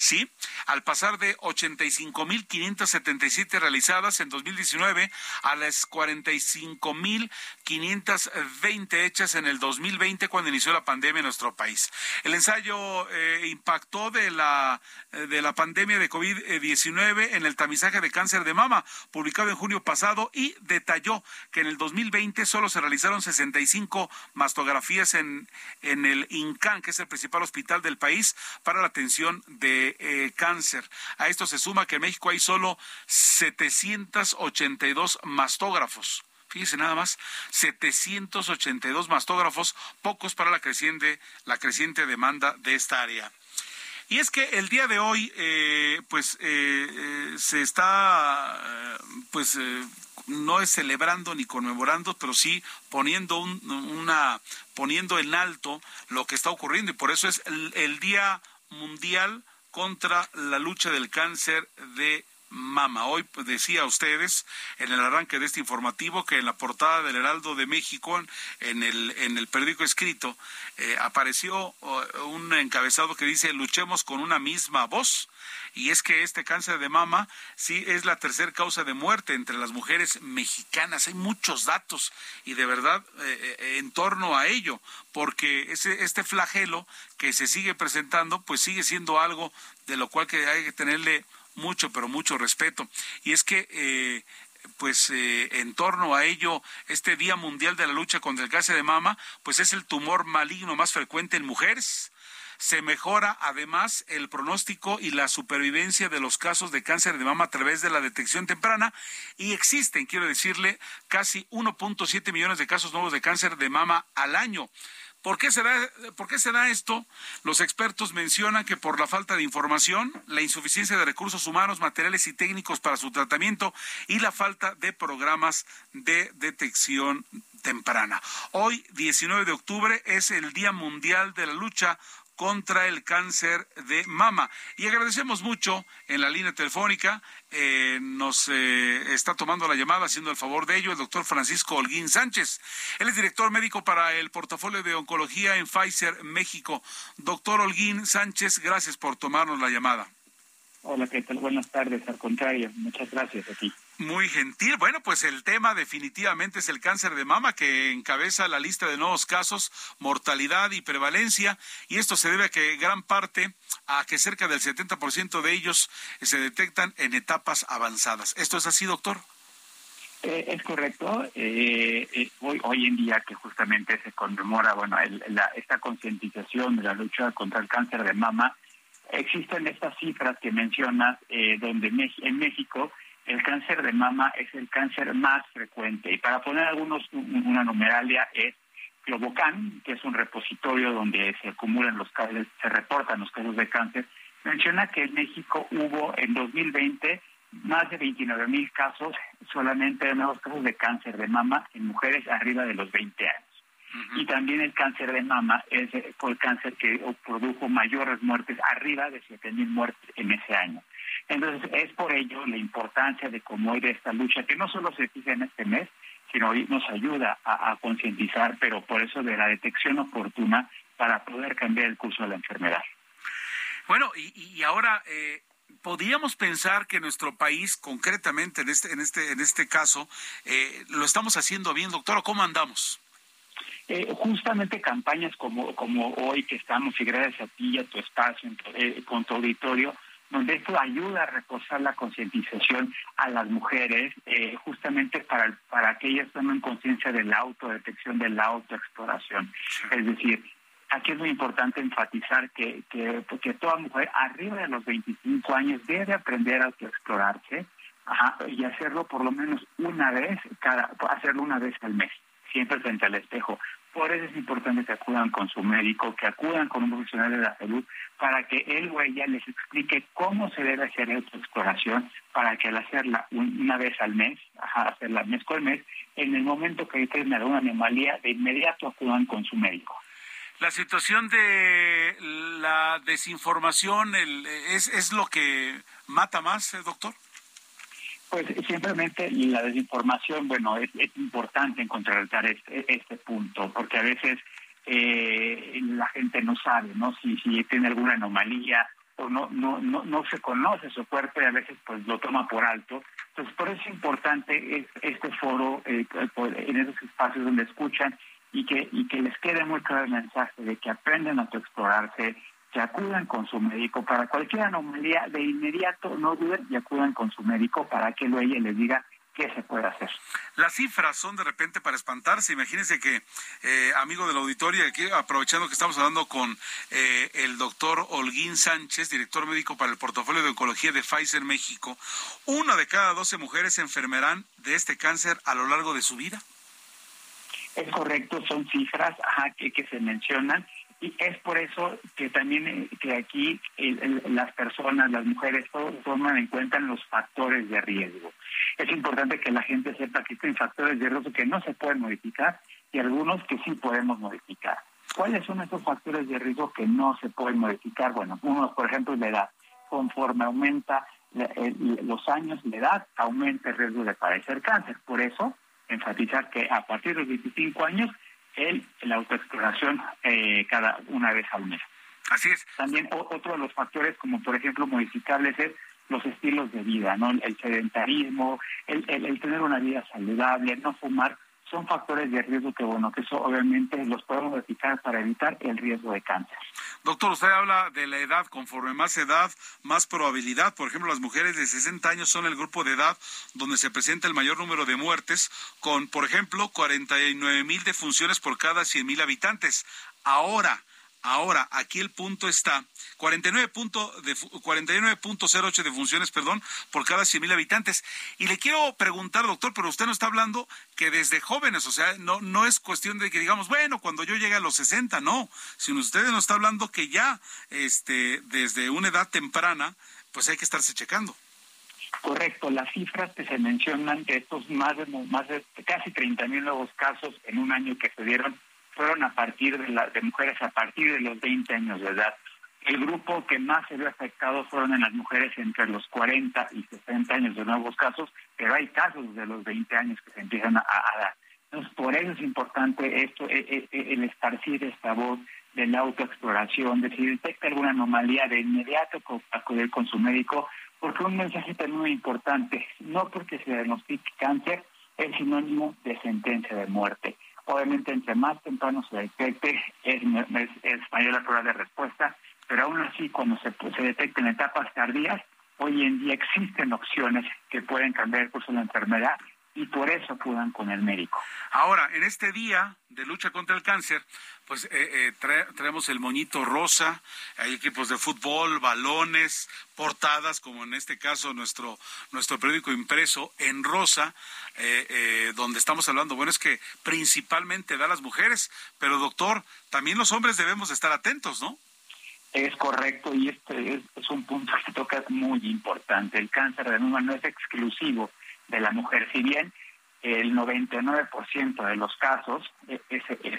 Speaker 1: ¿sí? Al pasar de 85.577 realizadas en 2019 a las 45.520 hechas en el 2020 cuando inició la pandemia en nuestro país. El ensayo eh, impactó de la, eh, de la pandemia de COVID-19 en el tamizaje de cáncer de mama, publicado en junio pasado, y detalló que en el 2020 solo se realizaron 65 mastografías en, en el INCAN, que es el principal hospital del país, para la atención de eh, cáncer. A esto se suma que en México hay solo 782 mastógrafos. Fíjese nada más, 782 mastógrafos, pocos para la creciente, la creciente demanda de esta área. Y es que el día de hoy, eh, pues, eh, se está, pues, no es celebrando ni conmemorando, pero sí poniendo una, poniendo en alto lo que está ocurriendo y por eso es el Día Mundial contra la lucha del cáncer de mama. Hoy pues, decía a ustedes en el arranque de este informativo que en la portada del Heraldo de México, en el, en el periódico escrito, eh, apareció un encabezado que dice luchemos con una misma voz y es que este cáncer de mama sí es la tercera causa de muerte entre las mujeres mexicanas. Hay muchos datos y de verdad eh, eh, en torno a ello, porque ese, este flagelo que se sigue presentando, pues sigue siendo algo de lo cual que hay que tenerle mucho, pero mucho respeto. Y es que eh, pues en torno a ello, este Día Mundial de la Lucha contra el Cáncer de Mama, pues es el tumor maligno más frecuente en mujeres. Se mejora además el pronóstico y la supervivencia de los casos de cáncer de mama a través de la detección temprana y existen, quiero decirle, casi 1.7 millones de casos nuevos de cáncer de mama al año. ¿Por qué, se da, ¿Por qué esto? Los expertos mencionan que por la falta de información, la insuficiencia de recursos humanos, materiales y técnicos para su tratamiento y la falta de programas de detección temprana. Hoy, 19 de octubre, es el Día Mundial de la Lucha contra el cáncer de mama. Y agradecemos mucho en la línea telefónica, eh, nos eh, está tomando la llamada, haciendo el favor de ello, el doctor Francisco Holguín Sánchez. Él es director médico para el portafolio de oncología en Pfizer México. Doctor Holguín Sánchez, gracias por tomarnos la llamada.
Speaker 9: Hola, ¿qué tal? Buenas tardes. Al contrario, muchas gracias a ti.
Speaker 1: Muy gentil. Bueno, pues el tema definitivamente es el cáncer de mama que encabeza la lista de nuevos casos, mortalidad y prevalencia. Y esto se debe a que gran parte, a que cerca del 70% de ellos se detectan en etapas avanzadas. ¿Esto es así, doctor?
Speaker 9: Eh, es correcto. Eh, eh, hoy, hoy en día que justamente se conmemora, bueno, esta concientización de la lucha contra el cáncer de mama, existen estas cifras que mencionas, eh, donde en México el cáncer de mama es el cáncer más frecuente. Y para poner algunos, una numeralia es Globocan, que es un repositorio donde se acumulan los casos, se reportan los casos de cáncer, menciona que en México hubo en 2020 más de 29 mil casos solamente de nuevos casos de cáncer de mama en mujeres arriba de los 20 años. Y también el cáncer de mama es el cáncer que produjo mayores muertes, arriba de 7 mil muertes en ese año. Entonces, es por ello la importancia de cómo ir esta lucha, que no solo se fija en este mes, sino hoy nos ayuda a, concientizar, pero por eso de la detección oportuna para poder cambiar el curso de la enfermedad.
Speaker 1: Bueno, y, ahora, eh, podríamos pensar que nuestro país, concretamente en este, en este, en este caso, eh, lo estamos haciendo bien, doctor, ¿cómo andamos?
Speaker 9: Eh, justamente campañas como, como hoy que estamos, y gracias a ti y a tu espacio, eh, con tu auditorio, donde esto ayuda a reforzar la concientización a las mujeres, eh, justamente para, para que ellas tomen conciencia de la autodetección, de la autoexploración. Es decir, aquí es muy importante enfatizar que, que, que, toda mujer arriba de los 25 años debe aprender a autoexplorarse y hacerlo por lo menos una vez, cada, hacerlo una vez al mes, siempre frente al espejo. Por eso es importante que acudan con su médico, que acudan con un profesional de la salud, para que él o ella les explique cómo se debe hacer esta exploración, para que al hacerla una vez al mes, hacerla mes con mes, en el momento que hay alguna anomalía, de inmediato acudan con su médico.
Speaker 1: La situación de la desinformación es, es lo que mata más, eh, doctor.
Speaker 9: Pues simplemente la desinformación, bueno, es, importante encontrar este, este punto, porque a veces eh, la gente no sabe, ¿no? Si, tiene alguna anomalía o no, no, no, no se conoce su cuerpo y a veces pues lo toma por alto. Entonces, por eso es importante este foro, eh, en esos espacios donde escuchan y que, y que les quede muy claro el mensaje de que aprendan a explorarse, que acudan con su médico para cualquier anomalía, de inmediato no duden y acudan con su médico para que luego ella les diga qué se puede hacer.
Speaker 1: Las cifras son de repente para espantarse. Imagínense que, eh, amigo del auditorio, aquí aprovechando que estamos hablando con eh, el doctor Holguín Sánchez, director médico para el portafolio de oncología de Pfizer México, una de cada doce mujeres se enfermarán de este cáncer a lo largo de su vida.
Speaker 9: Es correcto, son cifras que, que se mencionan y es por eso que también eh, que aquí las personas, las mujeres, todos toman en cuenta los factores de riesgo. Es importante que la gente sepa que existen factores de riesgo que no se pueden modificar y algunos que sí podemos modificar. ¿Cuáles son esos factores de riesgo que no se pueden modificar? Bueno, uno, por ejemplo, es la edad. Conforme aumenta los años, la edad, aumenta el riesgo de padecer cáncer. Por eso, enfatizar que a partir de los 25 años el, la autoexploración eh, cada una vez al mes.
Speaker 1: Así es.
Speaker 9: También otro de los factores, como por ejemplo modificables, es los estilos de vida, ¿no? El sedentarismo, el, el, tener una vida saludable, no fumar, son factores de riesgo que, bueno, que eso obviamente los podemos modificar para evitar el riesgo de cáncer.
Speaker 1: Doctor, usted habla de la edad, conforme más edad, más probabilidad. Por ejemplo, las mujeres de 60 años son el grupo de edad donde se presenta el mayor número de muertes, con, por ejemplo, 49 mil defunciones por cada 100 mil habitantes. Ahora, Ahora, aquí el punto está, 49.08 de funciones, perdón, por cada 100.000 habitantes. Y le quiero preguntar, doctor, pero usted no está hablando que desde jóvenes, o sea, no, no es cuestión de que digamos, bueno, cuando yo llegue a los 60, no, sino usted nos está hablando que ya este, desde una edad temprana, pues hay que estarse checando.
Speaker 9: Correcto, las cifras que se mencionan de estos más de, más de casi 30.000 nuevos casos en un año que se dieron fueron a partir de, la, de mujeres a partir de los 20 años de edad. El grupo que más se vio afectado fueron en las mujeres entre los 40 y 60 años de nuevos casos, pero hay casos de los 20 años que se empiezan a, dar. Entonces, por eso es importante esto, e, e, e, el esparcir esta voz de la autoexploración, de si detecta alguna anomalía, de inmediato acudir con su médico, porque un mensaje también muy importante, no porque se diagnostique cáncer es sinónimo de sentencia de muerte. Obviamente, entre más temprano se detecte, es, mayor la prueba de respuesta, pero aún así, cuando se, se detecten etapas tardías, hoy en día existen opciones que pueden cambiar el curso de la enfermedad y por eso acudan con el médico.
Speaker 1: Ahora, en este día de lucha contra el cáncer, pues eh, eh traemos el moñito rosa, hay equipos de fútbol, balones, portadas, como en este caso nuestro, nuestro periódico impreso en rosa, eh, eh, donde estamos hablando, bueno, es que principalmente da a las mujeres, pero doctor, también los hombres debemos estar atentos, ¿no?
Speaker 9: Es correcto y este es, es un punto que toca muy importante. El cáncer de mama no es exclusivo de la mujer. Si bien el 99% de los casos eh,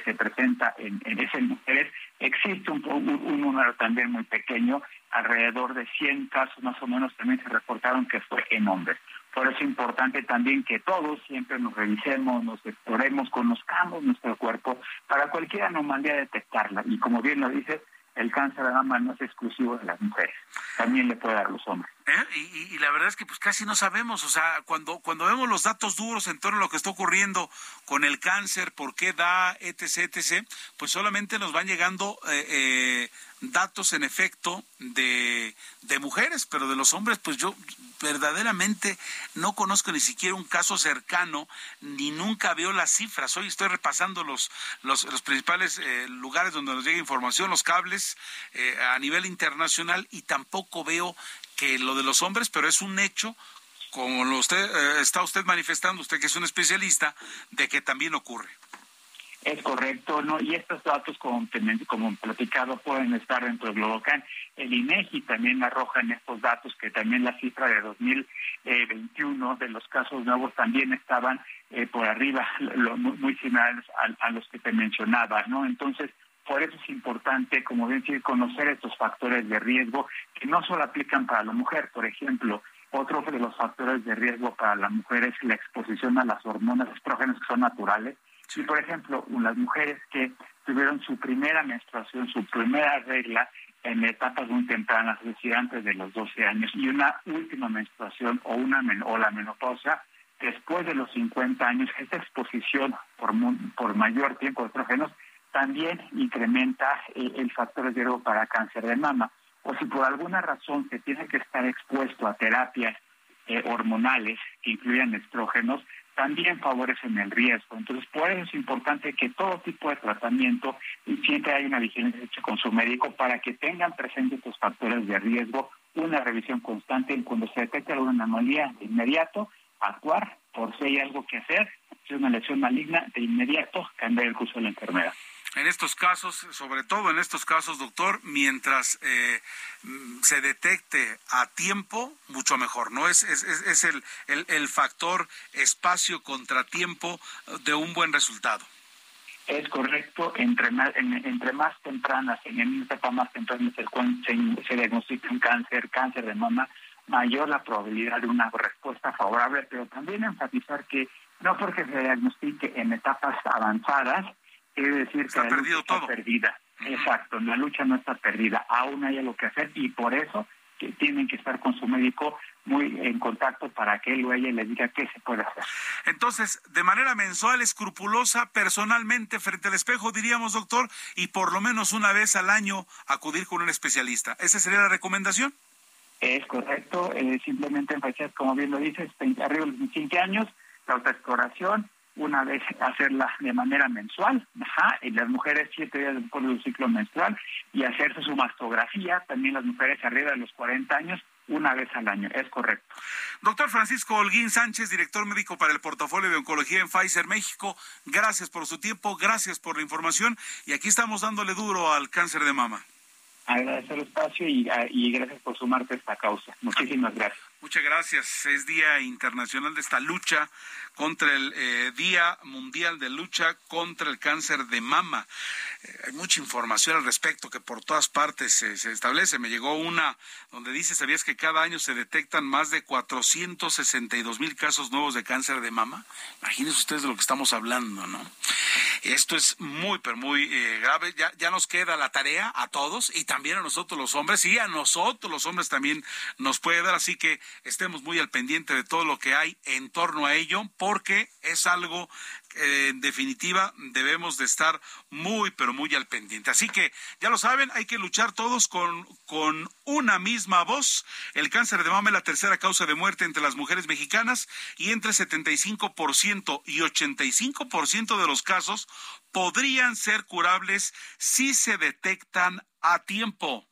Speaker 9: se presenta en, en esas mujeres, existe un, un, número también muy pequeño, alrededor de 100 casos más o menos también se reportaron que fue en hombres. Por eso es importante también que todos siempre nos revisemos, nos exploremos, conozcamos nuestro cuerpo para cualquier anomalía detectarla. Y como bien lo dice, el cáncer de mama no es exclusivo de las mujeres, también le puede dar a los hombres.
Speaker 1: ¿Eh? Y, la verdad es que pues casi no sabemos, o sea, cuando, cuando vemos los datos duros en torno a lo que está ocurriendo con el cáncer, por qué da, etc., etc., pues solamente nos van llegando eh, eh, datos en efecto de, de mujeres, pero de los hombres, pues yo verdaderamente no conozco ni siquiera un caso cercano, ni nunca veo las cifras. Hoy estoy repasando los, los, los principales eh, lugares donde nos llega información, los cables eh, a nivel internacional, y tampoco veo que lo de los hombres, pero es un hecho como lo usted, eh, está usted manifestando, usted que es un especialista, de que también ocurre.
Speaker 9: Es correcto, ¿no? Y estos datos, como, como platicado, pueden estar dentro del Globocan. El INEGI también arroja en estos datos que también la cifra de 2021 de los casos nuevos también estaban eh, por arriba, muy, similares a, los que te mencionaba, ¿no? Entonces, por eso es importante, como decir, conocer estos factores de riesgo que no solo aplican para la mujer, por ejemplo, otro de los factores de riesgo para la mujer es la exposición a las hormonas estrógenos que son naturales, si, por ejemplo, las mujeres que tuvieron su primera menstruación, su primera regla en etapas muy tempranas, es decir, antes de los 12 años, y una última menstruación o, una o la menopausia, después de los 50 años, esta exposición por, por mayor tiempo de estrógenos también incrementa eh, el factor de riesgo para cáncer de mama. O si por alguna razón se tiene que estar expuesto a terapias eh, hormonales que incluyan estrógenos, también favorecen el riesgo. Entonces, por eso es importante que todo tipo de tratamiento y siempre hay una vigilancia hecha con su médico para que tengan presentes estos factores de riesgo, una revisión constante en cuando se detecte alguna anomalía de inmediato, actuar por si hay algo que hacer, si es una lesión maligna, de inmediato cambiar el curso de la enfermedad
Speaker 1: en estos casos, sobre todo en estos casos, doctor, mientras eh, se detecte a tiempo, mucho mejor, ¿no? Es, es, es el, el, factor espacio contra tiempo de un buen resultado.
Speaker 9: Es correcto, entre más, entre más tempranas, en una etapa más temprana se, se diagnostica un cáncer, cáncer de mama, mayor la probabilidad de una respuesta favorable, pero también enfatizar que no porque se diagnostique en etapas avanzadas, quiere decir que la lucha está perdida. Exacto, la lucha no está perdida, aún hay algo que hacer y por eso que tienen que estar con su médico muy en contacto para que él o ella le diga qué se puede hacer.
Speaker 1: Entonces, de manera mensual, escrupulosa, personalmente, frente al espejo, diríamos, doctor, y por lo menos una vez al año acudir con un especialista. ¿Esa sería la recomendación?
Speaker 9: Es correcto, eh, simplemente en fechas, como bien lo dices, arriba de los 25 años, la autoexploración, una vez hacerla de manera mensual, ajá, y las mujeres siete días después del ciclo menstrual, y hacerse su mastografía, también las mujeres arriba de los 40 años, una vez al año, es correcto.
Speaker 1: Doctor Francisco Holguín Sánchez, director médico para el portafolio de oncología en Pfizer México, gracias por su tiempo, gracias por la información, y aquí estamos dándole duro al cáncer de mama.
Speaker 9: Agradecer el espacio y, y gracias por sumarte a esta causa. Muchísimas gracias.
Speaker 1: Muchas gracias. Es Día Internacional de esta lucha contra el eh, Día Mundial de Lucha contra el Cáncer de Mama. Eh, hay mucha información al respecto que por todas partes se, establece. Me llegó una donde dice, ¿sabías que cada año se detectan más de 462 mil casos nuevos de cáncer de mama? Imagínense ustedes de lo que estamos hablando, ¿no? Esto es muy, pero muy eh, grave. Ya, ya nos queda la tarea a todos y también a nosotros los hombres y a nosotros los hombres también nos puede dar. Así que estemos muy al pendiente de todo lo que hay en torno a ello porque es algo en definitiva debemos de estar muy, pero muy al pendiente. Así que ya lo saben, hay que luchar todos con, con una misma voz. El cáncer de mama es la tercera causa de muerte entre las mujeres mexicanas y entre 75% y 85% de los casos podrían ser curables si se detectan a tiempo.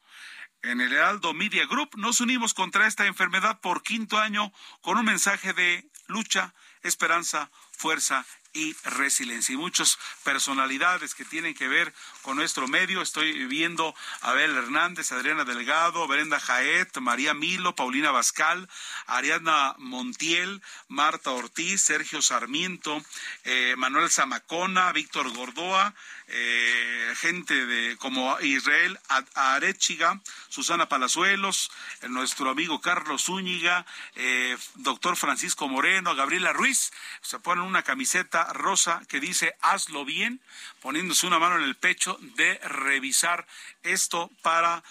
Speaker 1: En el Heraldo Media Group nos unimos contra esta enfermedad por quinto año con un mensaje de lucha, esperanza, fuerza y resiliencia. Y muchas personalidades que tienen que ver con nuestro medio. Estoy viendo a Abel Hernández, Adriana Delgado, Brenda Jaet, María Milo, Paulina Bascal, Ariadna Montiel, Marta Ortiz, Sergio Sarmiento, eh, Manuel Zamacona, Víctor Gordoa, eh, gente de como Israel Arechiga, Susana Palazuelos, eh, nuestro amigo Carlos Zúñiga, eh, doctor Francisco Moreno, Gabriela Ruiz, se ponen una camiseta rosa que dice hazlo bien, poniéndose una mano en el pecho de revisar esto para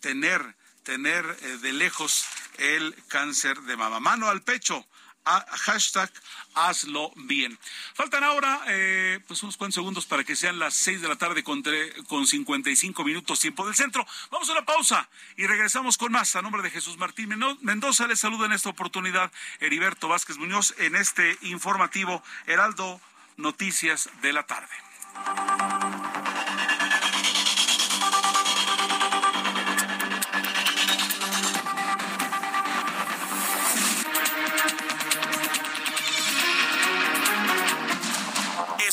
Speaker 1: tener tener de lejos el cáncer de mama. Mano al pecho hashtag hazlo bien. Faltan ahora eh, pues unos cuantos segundos para que sean las seis de la tarde con, con 55 minutos tiempo del centro. Vamos a una pausa y regresamos con más. A nombre de Jesús Martín Mendoza les saluda en esta oportunidad Heriberto Vázquez Muñoz en este informativo Heraldo Noticias de la tarde.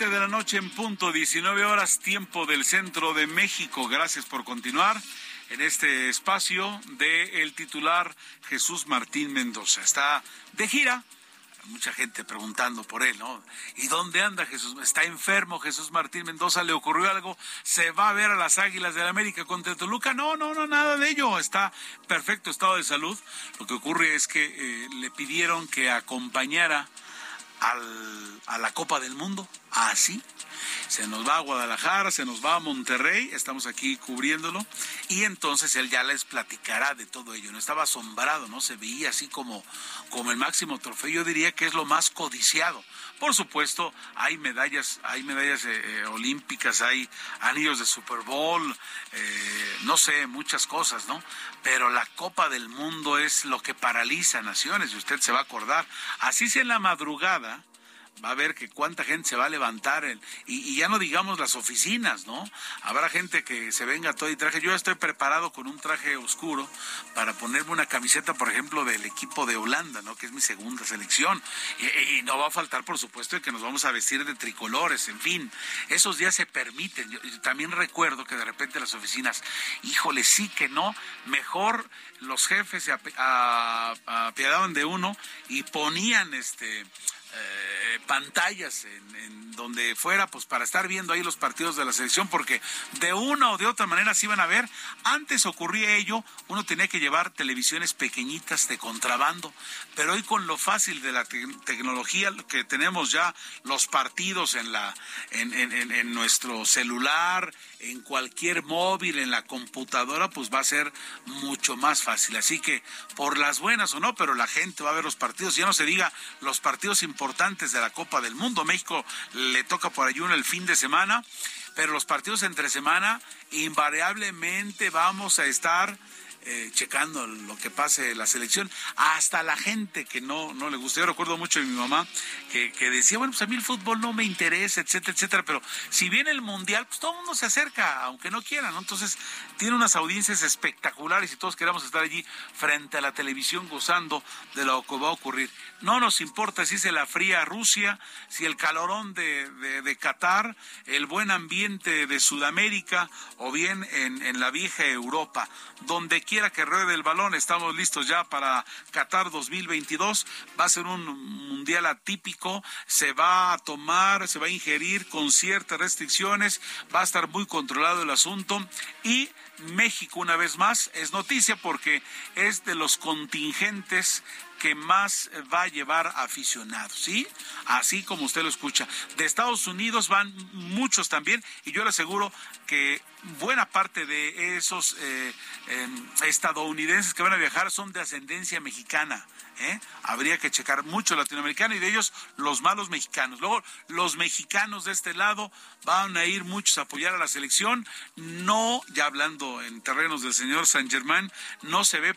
Speaker 1: De la noche en punto, 19 horas, tiempo del centro de México. Gracias por continuar en este espacio de el titular Jesús Martín Mendoza. Está de gira. Mucha gente preguntando por él, ¿no? ¿Y dónde anda Jesús? ¿Está enfermo Jesús Martín Mendoza? ¿Le ocurrió algo? ¿Se va a ver a las Águilas del la América contra Toluca? No, no, no, nada de ello. Está perfecto estado de salud. Lo que ocurre es que eh, le pidieron que acompañara al, a la Copa del Mundo, así. Se nos va a Guadalajara, se nos va a Monterrey, estamos aquí cubriéndolo, y entonces él ya les platicará de todo ello. No estaba asombrado, ¿no? Se veía así como, como el máximo trofeo. Yo diría que es lo más codiciado. Por supuesto, hay medallas, hay medallas eh, eh, olímpicas, hay anillos de Super Bowl, eh, no sé, muchas cosas, ¿no? Pero la Copa del Mundo es lo que paraliza naciones, y usted se va a acordar. Así sea en la madrugada, va a ver que cuánta gente se va a levantar y, ya no digamos las oficinas, ¿no? Habrá gente que se venga todo y traje. Yo estoy preparado con un traje oscuro para ponerme una camiseta, por ejemplo, del equipo de Holanda, ¿no? Que es mi segunda selección. Y, no va a faltar, por supuesto, que nos vamos a vestir de tricolores, en fin. Esos días se permiten. Yo, también recuerdo que de repente las oficinas, híjole, sí que no, mejor los jefes se apiadaban de uno y ponían este eh, pantallas en, donde fuera, pues para estar viendo ahí los partidos de la selección, porque de una o de otra manera se iban a ver. Antes ocurría ello, uno tenía que llevar televisiones pequeñitas de contrabando, pero hoy con lo fácil de la tecnología que tenemos ya los partidos en la en, en nuestro celular, en cualquier móvil, en la computadora, pues va a ser mucho más fácil. Así que por las buenas o no, pero la gente va a ver los partidos, ya no se diga los partidos importantes de la Copa del Mundo. México le toca por ahí uno el fin de semana, pero los partidos entre semana invariablemente vamos a estar eh, checando lo que pase la selección, hasta la gente que no, no le gusta. Yo recuerdo mucho de mi mamá que, que decía, bueno, pues a mí el fútbol no me interesa, etcétera, etcétera, pero si viene el mundial, pues todo el mundo se acerca, aunque no quiera, ¿no? Entonces, tiene unas audiencias espectaculares y todos queremos estar allí frente a la televisión gozando de lo que va a ocurrir. No nos importa si es la fría Rusia, si el calorón de, de, Qatar, el buen ambiente de Sudamérica o bien en, en la vieja Europa. Donde quiera que ruede el balón, estamos listos ya para Qatar 2022. Va a ser un mundial atípico, se va a tomar, se va a ingerir con ciertas restricciones, va a estar muy controlado el asunto y México una vez más es noticia porque es de los contingentes que más va a llevar aficionados, ¿sí? Así como usted lo escucha. De Estados Unidos van muchos también y yo le aseguro que buena parte de esos eh, em, estadounidenses que van a viajar son de ascendencia mexicana. ¿Eh? Habría que checar mucho latinoamericano y de ellos los malos mexicanos. Luego, los mexicanos de este lado van a ir muchos a apoyar a la selección. No, ya hablando en terrenos del señor San Germán, no se ve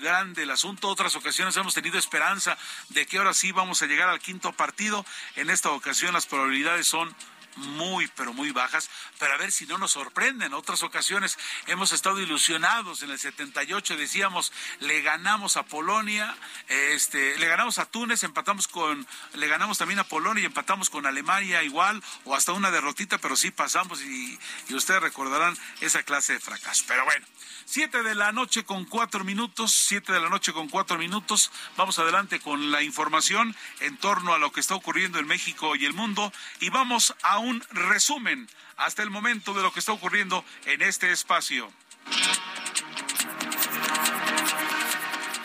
Speaker 1: grande el asunto. Otras ocasiones hemos tenido esperanza de que ahora sí vamos a llegar al quinto partido. En esta ocasión las probabilidades son muy, pero muy bajas, pero a ver si no nos sorprenden. Otras ocasiones hemos estado ilusionados. En el 78 decíamos, le ganamos a Polonia, este, le ganamos a Túnez, empatamos con, le ganamos también a Polonia y empatamos con Alemania igual, o hasta una derrotita, pero sí pasamos y, ustedes recordarán esa clase de fracaso. Pero bueno, Siete de la noche con cuatro minutos, siete de la noche con cuatro minutos. Vamos adelante con la información en torno a lo que está ocurriendo en México y el mundo y vamos a resumen hasta el momento de lo que está ocurriendo en este espacio.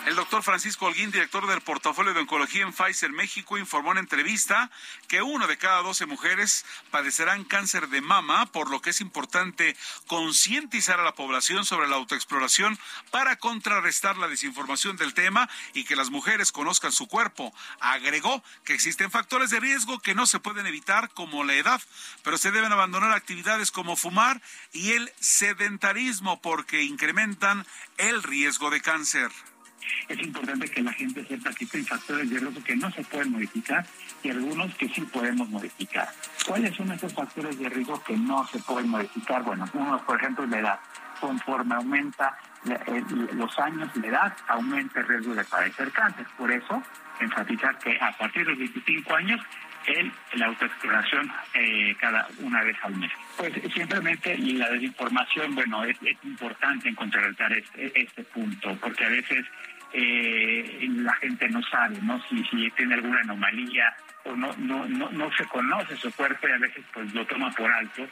Speaker 1: El doctor Francisco Holguín, director del portafolio de oncología en Pfizer México, informó en entrevista que uno de cada doce mujeres padecerán cáncer de mama, por lo que es importante concientizar a la población sobre la autoexploración para contrarrestar la desinformación del tema y que las mujeres conozcan su cuerpo. Agregó que existen factores de riesgo que no se pueden evitar, como la edad, pero se deben abandonar actividades como fumar y el sedentarismo porque incrementan el riesgo de cáncer
Speaker 9: es importante que la gente sepa que hay factores de riesgo que no se pueden modificar y algunos que sí podemos modificar. ¿Cuáles son esos factores de riesgo que no se pueden modificar? Bueno, uno, por ejemplo, la edad. Conforme aumenta los años, la edad, aumenta el riesgo de padecer cáncer. Por eso, enfatizar que a partir de los 25 años el, la autoexploración eh, cada una vez al mes. Pues simplemente la desinformación, bueno, es, importante encontrar este, este punto, porque a veces eh, la gente no sabe, ¿no? Si, si tiene alguna anomalía o no, no, no, no se conoce su cuerpo y a veces pues lo toma por alto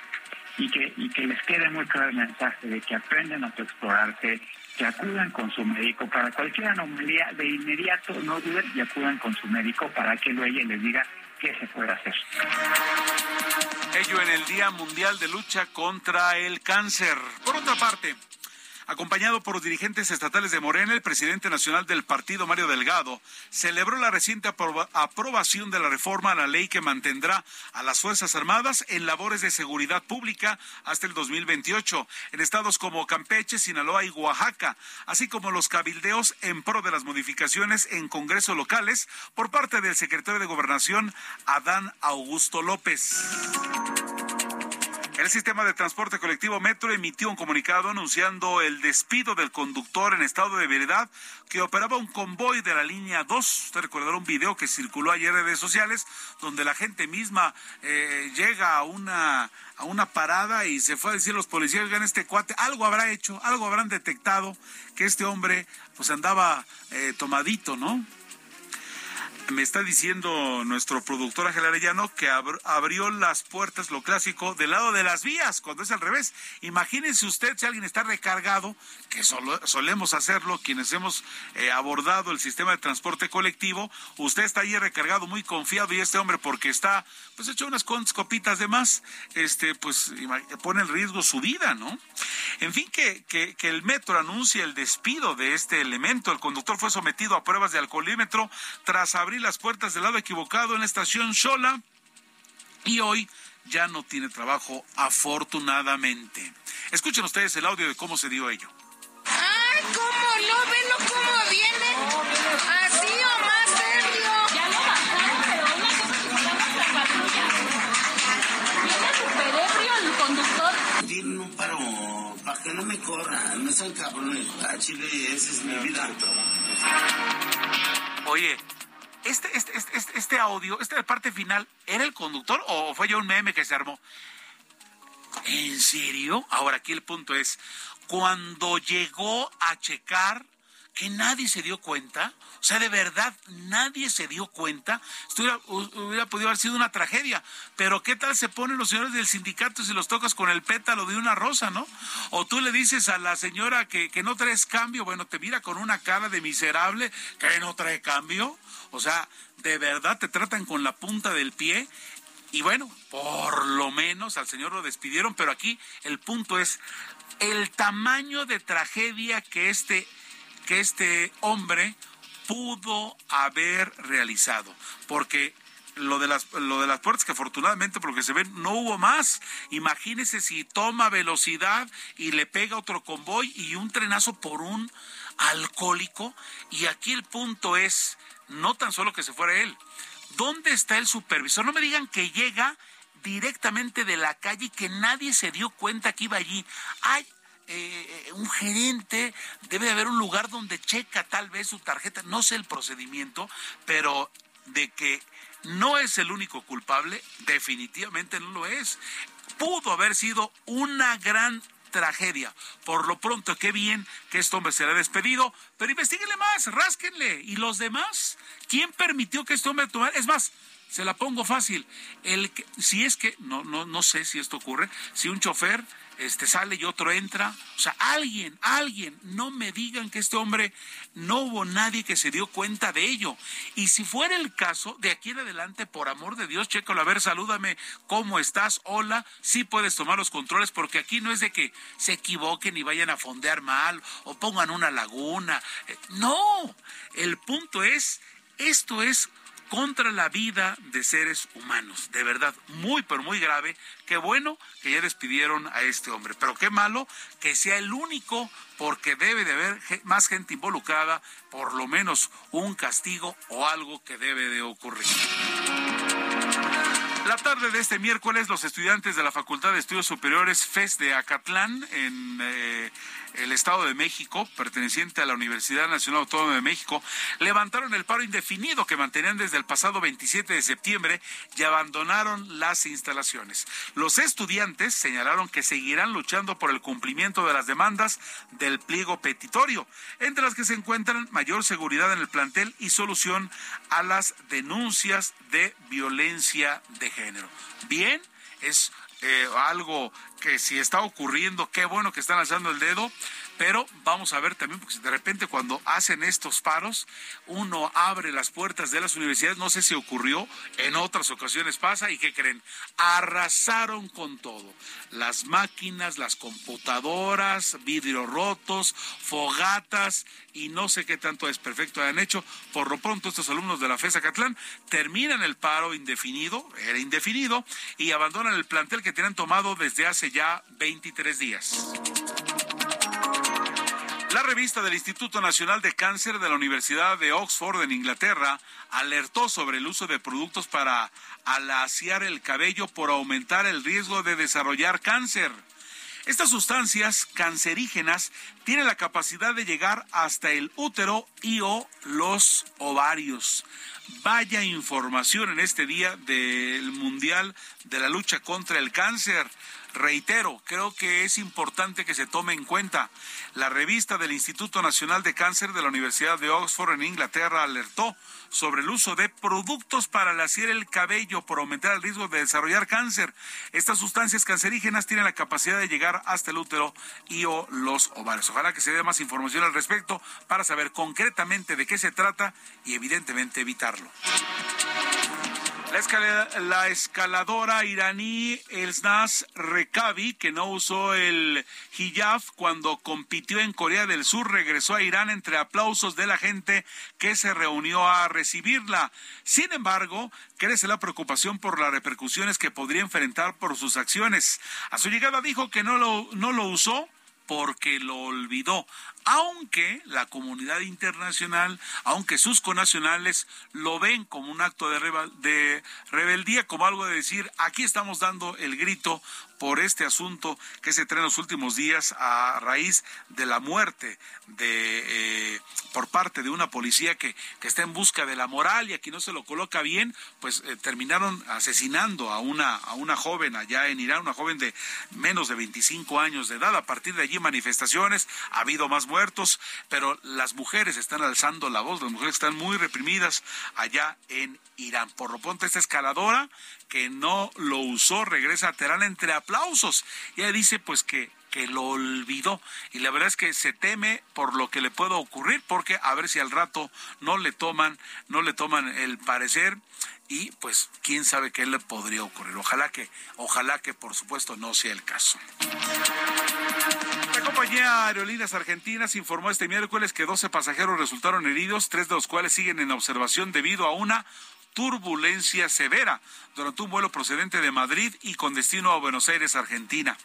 Speaker 9: y que, y que les quede muy claro el mensaje de que aprenden a explorarse, que acudan con su médico para cualquier anomalía, de inmediato no duden y acudan con su médico para que luego les diga qué se puede hacer.
Speaker 1: Ello en el Día Mundial de Lucha contra el Cáncer. Por otra parte, Acompañado por los dirigentes estatales de Morena, el presidente nacional del partido, Mario Delgado, celebró la reciente aprobación de la reforma a la ley que mantendrá a las Fuerzas Armadas en labores de seguridad pública hasta el 2028 en estados como Campeche, Sinaloa y Oaxaca, así como los cabildeos en pro de las modificaciones en congresos locales por parte del secretario de Gobernación, Adán Augusto López. El sistema de transporte colectivo Metro emitió un comunicado anunciando el despido del conductor en estado de veredad que operaba un convoy de la línea 2. Usted recordará un video que circuló ayer en redes sociales donde la gente misma eh, llega a una, a una parada y se fue a decir los policías, oigan, este cuate, algo habrá hecho, algo habrán detectado que este hombre pues andaba eh, tomadito, ¿no? Me está diciendo nuestro productor Ángel Arellano que abrió las puertas, lo clásico, del lado de las vías, cuando es al revés. Imagínense usted si alguien está recargado, que solemos hacerlo, quienes hemos eh, abordado el sistema de transporte colectivo, usted está ahí recargado, muy confiado, y este hombre, porque está, pues hecho unas copitas de más, este, pues pone en riesgo su vida, ¿no? En fin, que, que, que el metro anuncia el despido de este elemento. El conductor fue sometido a pruebas de alcoholímetro tras abrir abrir las puertas del lado equivocado en la estación sola y hoy ya no tiene trabajo, afortunadamente. Escuchen ustedes el audio de cómo se dio ello.
Speaker 17: ¡Ay,
Speaker 15: cómo
Speaker 17: no! ¡Velo cómo viene! ¡Así o más serio! Ya lo bajaron, pero hoy nos la patrulla. Viene súper ebrio el conductor.
Speaker 18: Dime un paro, para que no me corran, no sean
Speaker 15: cabrones. A Chile, esa es mi vida.
Speaker 1: Oye, este, este, este, este, este audio, esta parte final, ¿era el conductor o fue ya un meme que se armó? ¿En serio? Ahora aquí el punto es, cuando llegó a checar que nadie se dio cuenta, o sea, de verdad, nadie se dio cuenta, esto hubiera, podido haber sido una tragedia, pero ¿qué tal se ponen los señores del sindicato si los tocas con el pétalo de una rosa, ¿no? O tú le dices a la señora que, que no traes cambio, bueno, te mira con una cara de miserable, que no trae cambio, o sea, de verdad te tratan con la punta del pie. Y bueno, por lo menos al señor lo despidieron, pero aquí el punto es el tamaño de tragedia que este que este hombre pudo haber realizado, porque lo de las lo de las puertas que afortunadamente porque se ven no hubo más. Imagínese si toma velocidad y le pega otro convoy y un trenazo por un alcohólico y aquí el punto es no tan solo que se fuera él. ¿Dónde está el supervisor? No me digan que llega directamente de la calle y que nadie se dio cuenta que iba allí. Hay eh, un gerente, debe de haber un lugar donde checa tal vez su tarjeta, no sé el procedimiento, pero de que no es el único culpable, definitivamente no lo es. Pudo haber sido una gran tragedia. Por lo pronto, qué bien que este hombre será despedido, pero investiguenle más, rásquenle. ¿Y los demás? ¿Quién permitió que este hombre tomara? Es más, se la pongo fácil. El si es que, no, no, no sé si esto ocurre, si un chofer este sale y otro entra. O sea, alguien, alguien, no me digan que este hombre no hubo nadie que se dio cuenta de ello. Y si fuera el caso, de aquí en adelante, por amor de Dios, chécalo, a ver, salúdame, ¿cómo estás? Hola, sí puedes tomar los controles, porque aquí no es de que se equivoquen y vayan a fondear mal o pongan una laguna. Eh, no, el punto es, esto es contra la vida de seres humanos. De verdad, muy, pero muy grave. Qué bueno que ya despidieron a este hombre, pero qué malo que sea el único porque debe de haber más gente involucrada, por lo menos un castigo o algo que debe de ocurrir. La tarde de este miércoles, los estudiantes de la Facultad de Estudios Superiores FES de Acatlán, en eh, el Estado de México, perteneciente a la Universidad Nacional Autónoma de México, levantaron el paro indefinido que mantenían desde el pasado 27 de septiembre y abandonaron las instalaciones. Los estudiantes señalaron que seguirán luchando por el cumplimiento de las demandas del pliego petitorio, entre las que se encuentran mayor seguridad en el plantel y solución a las denuncias de violencia de género. Bien, es eh, algo que si está ocurriendo, qué bueno que están alzando el dedo, pero vamos a ver también, porque de repente cuando hacen estos paros, uno abre las puertas de las universidades, no sé si ocurrió, en otras ocasiones pasa, y ¿qué creen? Arrasaron con todo. Las máquinas, las computadoras, vidrios rotos, fogatas, y no sé qué tanto desperfecto han hecho. Por lo pronto, estos alumnos de la FESA Catlán terminan el paro indefinido, era indefinido, y abandonan el plantel que tienen tomado desde hace ya 23 días. La revista del Instituto Nacional de Cáncer de la Universidad de Oxford en Inglaterra alertó sobre el uso de productos para alaciar el cabello por aumentar el riesgo de desarrollar cáncer. Estas sustancias cancerígenas tienen la capacidad de llegar hasta el útero y o los ovarios. Vaya información en este día del Mundial de la lucha contra el cáncer. Reitero, creo que es importante que se tome en cuenta. La revista del Instituto Nacional de Cáncer de la Universidad de Oxford en Inglaterra alertó sobre el uso de productos para laciar el cabello por aumentar el riesgo de desarrollar cáncer. Estas sustancias cancerígenas tienen la capacidad de llegar hasta el útero y o los ovarios. Ojalá que se dé más información al respecto para saber concretamente de qué se trata y evidentemente evitarlo. La, escaladora iraní Elsnaz Rekabi, que no usó el hijab cuando compitió en Corea del Sur, regresó a Irán entre aplausos de la gente que se reunió a recibirla. Sin embargo, crece la preocupación por las repercusiones que podría enfrentar por sus acciones. A su llegada dijo que no lo, no lo usó porque lo olvidó. aunque la comunidad internacional, aunque sus conacionales lo ven como un acto de, de rebeldía, como algo de decir, aquí estamos dando el grito por este asunto que se trae en los últimos días a raíz de la muerte de eh, por parte de una policía que, que, está en busca de la moral y aquí no se lo coloca bien, pues eh, terminaron asesinando a una, a una joven allá en Irán, una joven de menos de 25 años de edad. A partir de allí manifestaciones, ha habido más muertos, pero las mujeres están alzando la voz, las mujeres están muy reprimidas allá en Irán. Por lo pronto, esta escaladora que no lo usó regresa a Teherán entre aplausos. Y ella dice pues que que lo olvidó y la verdad es que se teme por lo que le pueda ocurrir porque a ver si al rato no le toman no le toman el parecer y pues quién sabe qué le podría ocurrir. Ojalá que ojalá que por supuesto no sea el caso. La compañía Aerolíneas Argentinas informó este miércoles que 12 pasajeros resultaron heridos, tres de los cuales siguen en observación debido a una turbulencia severa durante un vuelo procedente de Madrid y con destino a Buenos Aires, Argentina.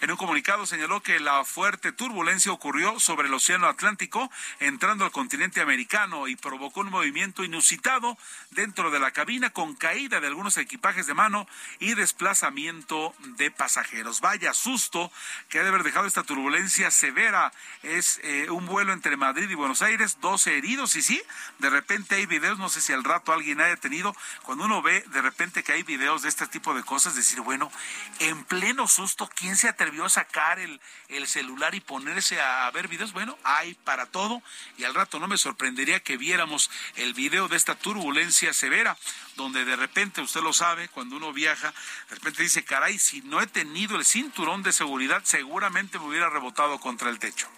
Speaker 1: En un comunicado señaló que la fuerte turbulencia ocurrió sobre el Océano Atlántico, entrando al continente americano y provocó un movimiento inusitado dentro de la cabina con caída de algunos equipajes de mano y desplazamiento de pasajeros. Vaya susto que ha de haber dejado esta turbulencia severa. Es eh, un vuelo entre Madrid y Buenos Aires, 12 heridos y sí, de repente hay videos, no sé si al rato alguien haya tenido cuando uno ve de repente que hay videos de este tipo de cosas, decir, bueno, en pleno susto, ¿quién se atrevió a sacar el, el celular y ponerse a, ver videos? Bueno, hay para todo y al rato no me sorprendería que viéramos el video de esta turbulencia severa, donde de repente, usted lo sabe, cuando uno viaja, de repente dice, caray, si no he tenido el cinturón de seguridad, seguramente me hubiera rebotado contra el techo.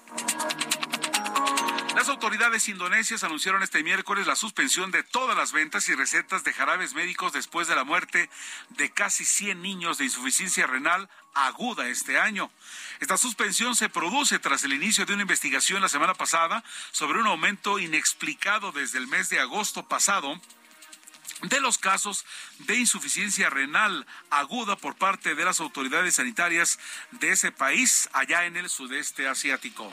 Speaker 1: Las autoridades indonesias anunciaron este miércoles la suspensión de todas las ventas y recetas de jarabes médicos después de la muerte de casi 100 niños de insuficiencia renal aguda este año. Esta suspensión se produce tras el inicio de una investigación la semana pasada sobre un aumento inexplicado desde el mes de agosto pasado de los casos de insuficiencia renal aguda por parte de las autoridades sanitarias de ese país allá en el sudeste asiático.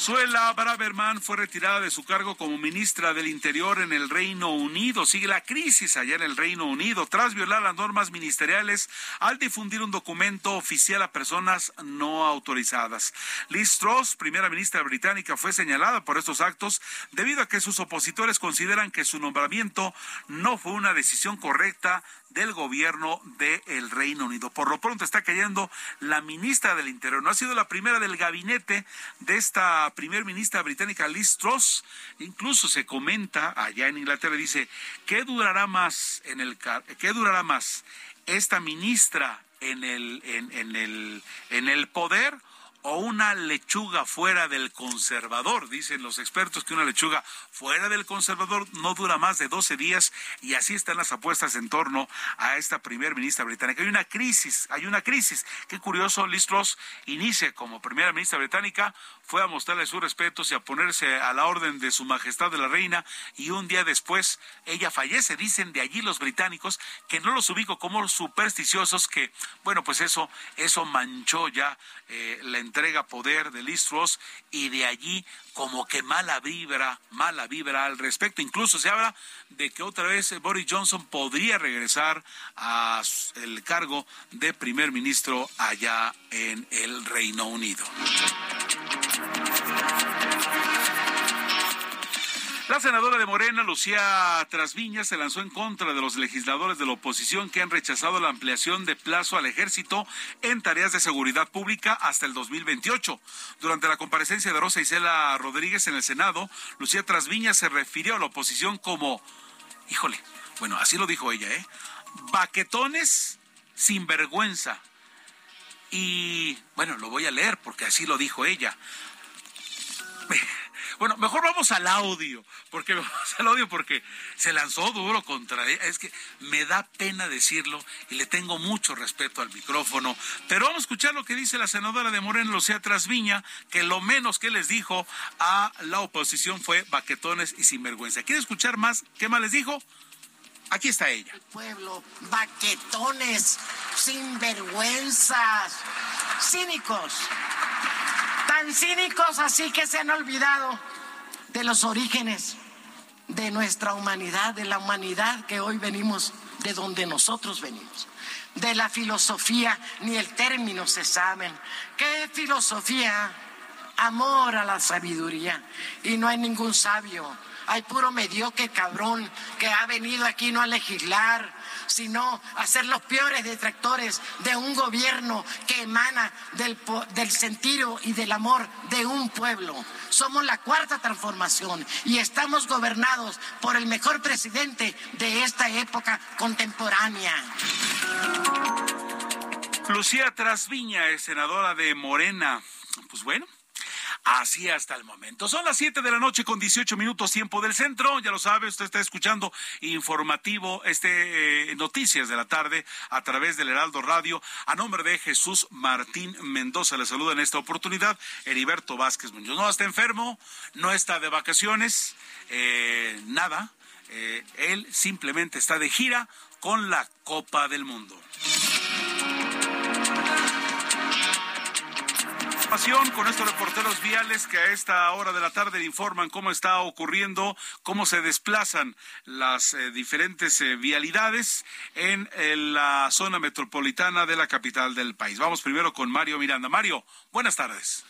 Speaker 1: Suela Braverman fue retirada de su cargo como ministra del Interior en el Reino Unido. Sigue la crisis allá en el Reino Unido tras violar las normas ministeriales al difundir un documento oficial a personas no autorizadas. Liz Truss, primera ministra británica, fue señalada por estos actos debido a que sus opositores consideran que su nombramiento no fue una decisión correcta del gobierno del Reino Unido. Por lo pronto está cayendo la ministra del Interior. No ha sido la primera del gabinete de esta primer ministra británica Liz Truss. Incluso se comenta allá en Inglaterra dice qué durará más en el qué durará más esta ministra en el en, en el en el poder o una lechuga fuera del conservador. Dicen los expertos que una lechuga fuera del conservador no dura más de 12 días y así están las apuestas en torno a esta primer ministra británica. Hay una crisis, hay una crisis. Qué curioso, Liz Truss inicia como primera ministra británica, fue a mostrarle sus respetos y a ponerse a la orden de su majestad de la reina y un día después ella fallece. Dicen de allí los británicos que no los ubico como supersticiosos, que bueno, pues eso, eso manchó ya eh, la entrega poder de Liz y de allí como que mala vibra, mala vibra al respecto. Incluso se habla de que otra vez Boris Johnson podría regresar a el cargo de primer ministro allá en el Reino Unido. La senadora de Morena, Lucía Trasviña, se lanzó en contra de los legisladores de la oposición que han rechazado la ampliación de plazo al ejército en tareas de seguridad pública hasta el 2028. Durante la comparecencia de Rosa Isela Rodríguez en el Senado, Lucía Trasviña se refirió a la oposición como, híjole, bueno, así lo dijo ella, ¿eh? Baquetones sin vergüenza. Y bueno, lo voy a leer porque así lo dijo ella. Bueno, mejor vamos al audio, porque vamos al audio porque se lanzó duro contra ella. Es que me da pena decirlo y le tengo mucho respeto al micrófono. Pero vamos a escuchar lo que dice la senadora de Moreno, Lucía Trasviña, que lo menos que les dijo a la oposición fue baquetones y sinvergüenza. ¿Quiere escuchar más? ¿Qué más les dijo? Aquí está ella.
Speaker 16: El pueblo, baquetones, sinvergüenzas, cínicos. Cínicos así que se han olvidado de los orígenes de nuestra humanidad, de la humanidad que hoy venimos, de donde nosotros venimos. De la filosofía, ni el término se saben. ¿Qué filosofía? Amor a la sabiduría. Y no hay ningún sabio. Hay puro mediocre cabrón que ha venido aquí no a legislar, sino a ser los peores detractores de un gobierno que emana del, del sentido y del amor de un pueblo. Somos la cuarta transformación y estamos gobernados por el mejor presidente de esta época contemporánea.
Speaker 1: Lucía Trasviña es senadora de Morena. Pues bueno, Así hasta el momento. Son las 7 de la noche con 18 minutos tiempo del centro. Ya lo sabe, usted está escuchando informativo, este eh, Noticias de la tarde a través del Heraldo Radio. A nombre de Jesús Martín Mendoza le saluda en esta oportunidad Heriberto Vázquez Muñoz. No está enfermo, no está de vacaciones, eh, nada. Eh, él simplemente está de gira con la Copa del Mundo. Con estos reporteros viales que a esta hora de la tarde informan cómo está ocurriendo, cómo se desplazan las eh, diferentes eh, vialidades en, en, la zona metropolitana de la capital del país. Vamos primero con Mario Miranda. Mario, buenas tardes.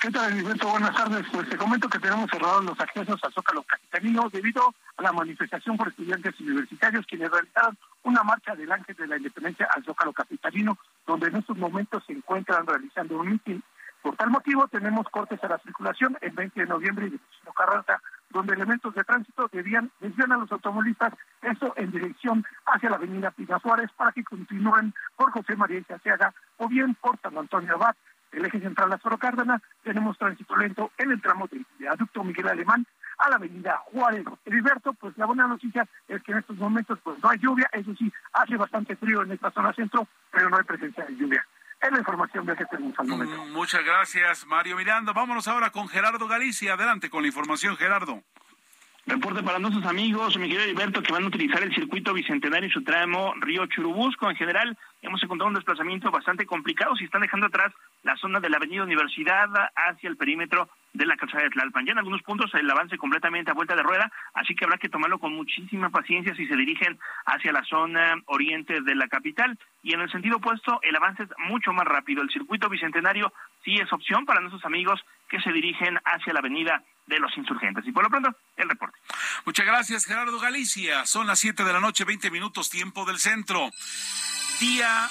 Speaker 10: ¿Qué tal, Alberto? Buenas tardes. Pues te comento que tenemos cerrados los accesos al Zócalo Capitalino debido a la manifestación por estudiantes universitarios quienes realizaron una marcha del Ángel de la Independencia al Zócalo Capitalino, donde en estos momentos se encuentran realizando un mitin. Por tal motivo, tenemos cortes a la circulación el 20 de noviembre y de Carranza, donde elementos de tránsito debían desvían a los automovilistas, eso en dirección hacia la avenida Pina Suárez, para que continúen por José María Isaciaga o bien por San Antonio Abad el eje central Lázaro Cárdenas, tenemos tránsito lento en el tramo del viaducto Miguel Alemán a la avenida Juárez. Heriberto, pues la buena noticia es que en estos momentos pues no hay lluvia, eso sí, hace bastante frío en esta zona centro, pero no hay presencia de lluvia. Es la información de que tenemos al momento.
Speaker 1: Mm, muchas gracias, Mario Miranda. Vámonos ahora con Gerardo Galicia. Adelante con la información, Gerardo.
Speaker 3: Reporte para nuestros amigos, mi querido Alberto, que van a utilizar el circuito bicentenario y su tramo Río Churubusco. En general, hemos encontrado un desplazamiento bastante complicado. Si están dejando atrás la zona de la Avenida Universidad hacia el perímetro de la calzada de Tlalpan. Ya en algunos puntos el avance completamente a vuelta de rueda, así que habrá que tomarlo con muchísima paciencia si se dirigen hacia la zona oriente de la capital. Y en el sentido opuesto, el avance es mucho más rápido. El circuito bicentenario sí es opción para nuestros amigos que se dirigen hacia la avenida de los insurgentes. Y por lo pronto, el reporte.
Speaker 1: Muchas gracias, Gerardo Galicia. Son las 7 de la noche, 20 minutos, tiempo del centro. Día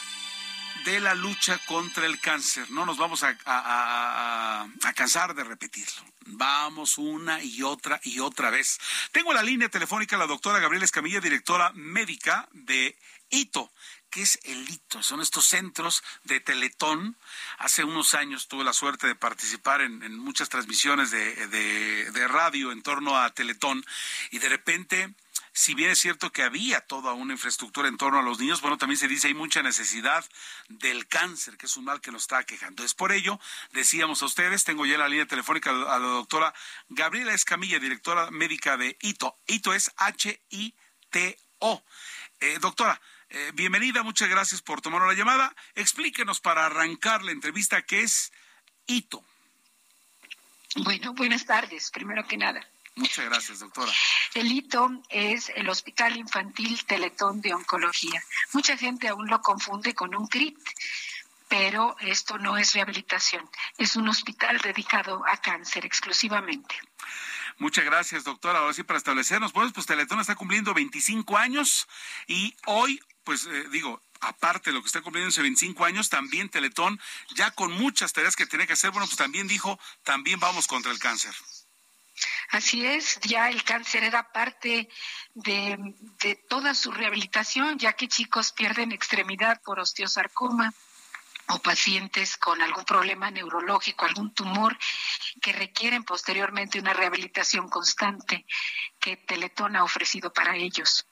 Speaker 1: de la lucha contra el cáncer. No nos vamos a, a, cansar de repetirlo. Vamos una y otra y otra vez. Tengo la línea telefónica la doctora Gabriela Escamilla, directora médica de ITO, ¿Qué es el hito? Son estos centros de Teletón. Hace unos años tuve la suerte de participar en, muchas transmisiones de, radio en torno a Teletón y de repente si bien es cierto que había toda una infraestructura en torno a los niños, bueno, también se dice hay mucha necesidad del cáncer, que es un mal que nos está quejando. Es por ello, decíamos a ustedes, tengo ya la línea telefónica a la doctora Gabriela Escamilla, directora médica de ITO. ITO es H-I-T-O. Eh, doctora, eh, bienvenida, muchas gracias por tomar la llamada. Explíquenos para arrancar la entrevista qué es ITO.
Speaker 19: Bueno, buenas tardes, primero que nada.
Speaker 1: Muchas gracias, doctora.
Speaker 19: El ITO es el Hospital Infantil Teletón de Oncología. Mucha gente aún lo confunde con un CRIT, pero esto no es rehabilitación, es un hospital dedicado a cáncer exclusivamente.
Speaker 1: Muchas gracias, doctora. Ahora sí, para establecernos, pues, pues Teletón está cumpliendo 25 años y hoy pues eh, digo, aparte de lo que está cumpliendo hace 25 años, también Teletón, ya con muchas tareas que tiene que hacer, bueno, pues también dijo, también vamos contra el cáncer.
Speaker 19: Así es, ya el cáncer era parte de, de toda su rehabilitación, ya que chicos pierden extremidad por osteosarcoma o pacientes con algún problema neurológico, algún tumor que requieren posteriormente una rehabilitación constante que Teletón ha ofrecido para ellos.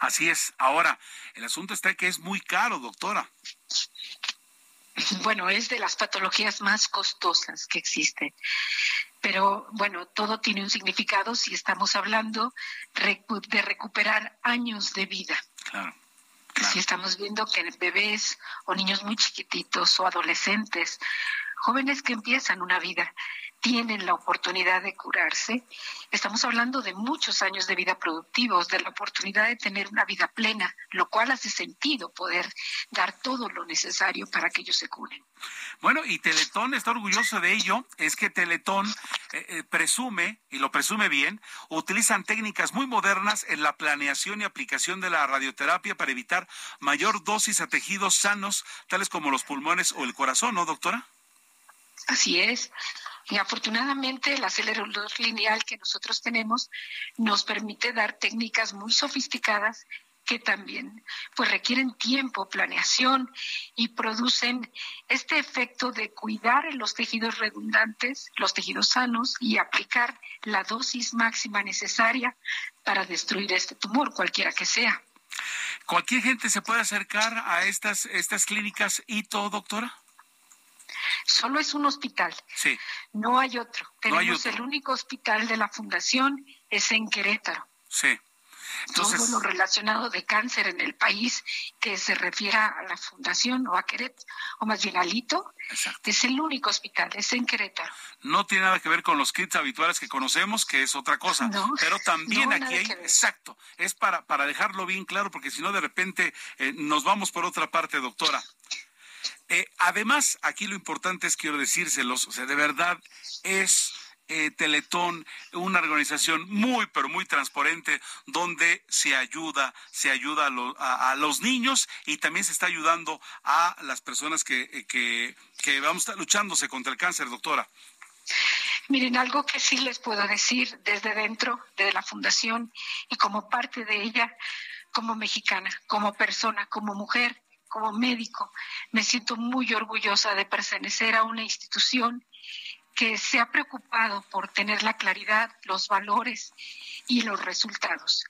Speaker 1: Así es. Ahora, el asunto está que es muy caro, doctora.
Speaker 19: Bueno, es de las patologías más costosas que existen. Pero bueno, todo tiene un significado si estamos hablando de recuperar años de vida. Claro. Si estamos viendo que bebés o niños muy chiquititos o adolescentes jóvenes que empiezan una vida tienen la oportunidad de curarse. Estamos hablando de muchos años de vida productivos, de la oportunidad de tener una vida plena, lo cual hace sentido poder dar todo lo necesario para que ellos se curen.
Speaker 1: Bueno, y Teletón está orgulloso de ello, es que Teletón eh, eh, presume, y lo presume bien, utilizan técnicas muy modernas en la planeación y aplicación de la radioterapia para evitar mayor dosis a tejidos sanos, tales como los pulmones o el corazón, ¿no, doctora?
Speaker 19: Así es. Y afortunadamente el acelerador lineal que nosotros tenemos nos permite dar técnicas muy sofisticadas que también pues requieren tiempo, planeación y producen este efecto de cuidar los tejidos redundantes, los tejidos sanos y aplicar la dosis máxima necesaria para destruir este tumor, cualquiera que sea.
Speaker 1: ¿Cualquier gente se puede acercar a estas, estas clínicas todo, doctora?
Speaker 19: Solo es un hospital.
Speaker 1: Sí.
Speaker 19: No hay otro. Tenemos el único hospital de la fundación, es en Querétaro.
Speaker 1: Sí.
Speaker 19: Entonces, todo lo relacionado de cáncer en el país que se refiera a la fundación o a Querétaro, o más bien a Lito, es el único hospital, es en Querétaro.
Speaker 1: No tiene nada que ver con los kits habituales que conocemos, que es otra cosa, pero también aquí hay, exacto, es para, para dejarlo bien claro, porque si no de repente eh, nos vamos por otra parte, doctora. Eh, además, aquí lo importante es, quiero decírselos, o sea, de verdad es eh, Teletón una organización muy, pero muy transparente, donde se ayuda, se ayuda a, los niños y también se está ayudando a las personas que, eh, que, vamos a luchándose contra el cáncer, doctora.
Speaker 19: Miren, algo que sí les puedo decir desde dentro de la fundación y como parte de ella, como mexicana, como persona, como mujer, como médico, me siento muy orgullosa de pertenecer a una institución que se ha preocupado por tener la claridad, los valores y los resultados.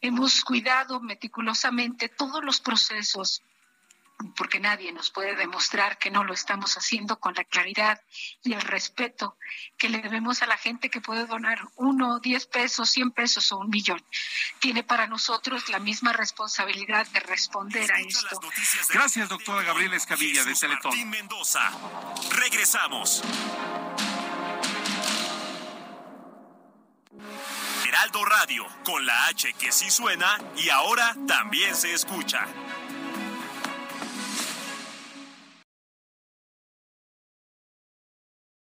Speaker 19: Hemos cuidado meticulosamente todos los procesos porque nadie nos puede demostrar que no lo estamos haciendo con la claridad y el respeto que le debemos a la gente que puede donar uno, diez pesos, cien pesos o un millón. Tiene para nosotros la misma responsabilidad de responder a esto.
Speaker 1: Gracias, doctora Gabriela Escabilla de Teletón.
Speaker 20: Martín Mendoza. Regresamos. Heraldo Radio, con la H que sí suena y ahora también se escucha.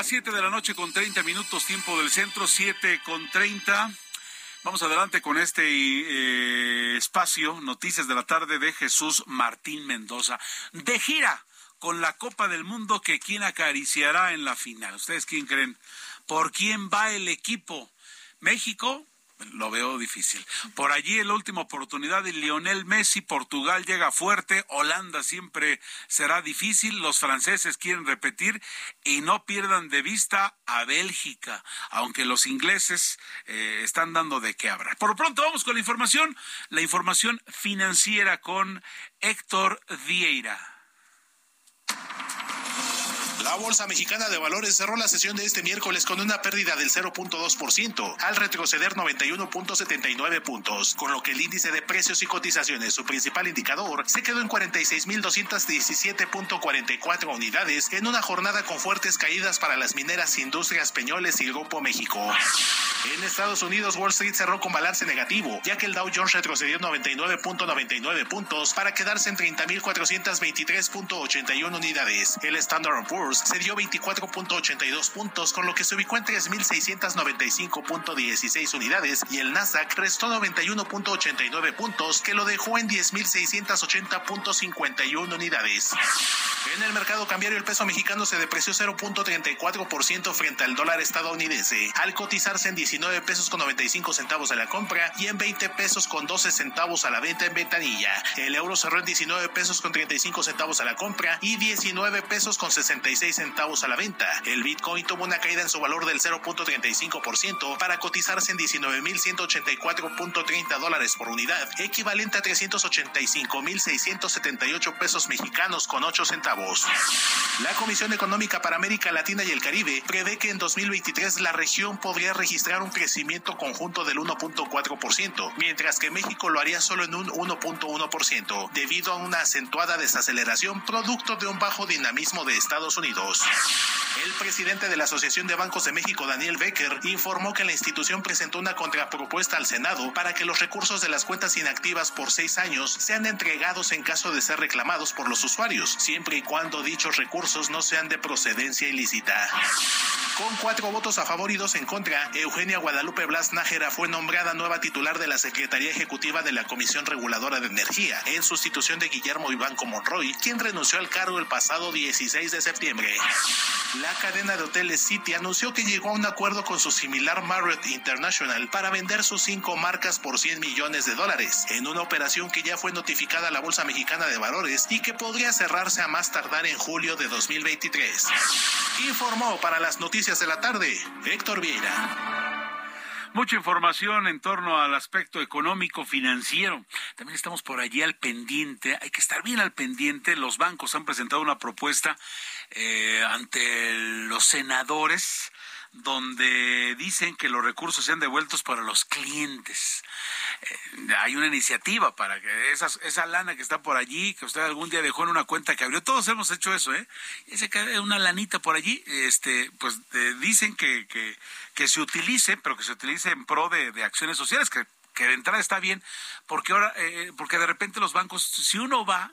Speaker 1: Las 7 de la noche con 30 minutos, tiempo del centro, 7 con 30. Vamos adelante con este eh, espacio, Noticias de la Tarde de Jesús Martín Mendoza. De gira con la Copa del Mundo que quien acariciará en la final. ¿Ustedes quién creen? ¿Por quién va el equipo? México, lo veo difícil. Por allí la última oportunidad de Lionel Messi, Portugal llega fuerte, Holanda siempre será difícil, los franceses quieren repetir y no pierdan de vista a Bélgica, aunque los ingleses eh, están dando de qué hablar. Por pronto vamos con la información, la información financiera con Héctor Vieira.
Speaker 21: La Bolsa Mexicana de Valores cerró la sesión de este miércoles con una pérdida del 0.2% al retroceder 91.79 puntos, con lo que el índice de precios y cotizaciones, su principal indicador, se quedó en 46.217.44 unidades en una jornada con fuertes caídas para las mineras Industrias Peñoles y Grupo México. En Estados Unidos, Wall Street cerró con balance negativo, ya que el Dow Jones retrocedió 99.99 puntos para quedarse en 30.423.81 unidades. El Standard Poor's Se dio 24.82 puntos, con lo que se ubicó en 3.695.16 unidades y el Nasdaq restó 91.89 puntos, que lo dejó en 10.680.51 unidades. En el mercado cambiario el peso mexicano se depreció 0.34% frente al dólar estadounidense, al cotizarse en 19 pesos con 95 centavos a la compra y en 20 pesos con 12 centavos a la venta en ventanilla. El euro cerró en 19 pesos con 35 centavos a la compra y 19 pesos con 66 centavos a la venta. El Bitcoin tuvo una caída en su valor del 0.35% para cotizarse en 19.184.30 dólares por unidad, equivalente a 385.678 pesos mexicanos con 8 centavos. La Comisión Económica para América Latina y el Caribe prevé que en 2023 la región podría registrar un crecimiento conjunto del 1.4%, mientras que México lo haría solo en un 1.1%, debido a una acentuada desaceleración producto de un bajo dinamismo de Estados Unidos. El presidente de la Asociación de Bancos de México, Daniel Becker, informó que la institución presentó una contrapropuesta al Senado para que los recursos de las cuentas inactivas por seis años sean entregados en caso de ser reclamados por los usuarios, siempre y cuando dichos recursos no sean de procedencia ilícita. Con cuatro votos a favor y dos en contra, Eugenia Guadalupe Blas Nájera fue nombrada nueva titular de la Secretaría Ejecutiva de la Comisión Reguladora de Energía, en sustitución de Guillermo Ibanco Monroy, quien renunció al cargo el pasado 16 de septiembre. La cadena de hoteles City anunció que llegó a un acuerdo con su similar Marriott International para vender sus cinco marcas por 100 millones de dólares, en una operación que ya fue notificada a la Bolsa Mexicana de Valores y que podría cerrarse a más tardar en julio de 2023. Informó para las noticias de la tarde Héctor Vieira.
Speaker 1: Mucha información en torno al aspecto económico financiero. También estamos por allí al pendiente. Hay que estar bien al pendiente. Los bancos han presentado una propuesta eh, ante los senadores donde dicen que los recursos sean devueltos para los clientes. Eh, hay una iniciativa para que esa lana que está por allí, que usted algún día dejó en una cuenta que abrió, todos hemos hecho eso, ¿eh? Ese una lanita por allí, este, pues eh, dicen que, que, que, se utilice, pero que se utilice en pro de, de acciones sociales, que que de entrada está bien, porque ahora, eh, porque de repente los bancos, si uno va,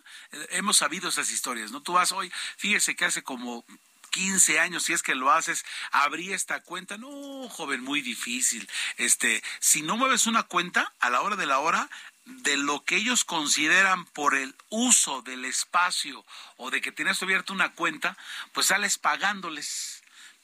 Speaker 1: hemos sabido esas historias, ¿no? Tú vas hoy, fíjese que hace como 15 años, si es que lo haces, abrí esta cuenta. No, joven, muy difícil. Este, si no mueves una cuenta a la hora de la hora, de lo que ellos consideran por el uso del espacio o de que tienes abierta una cuenta, pues sales pagándoles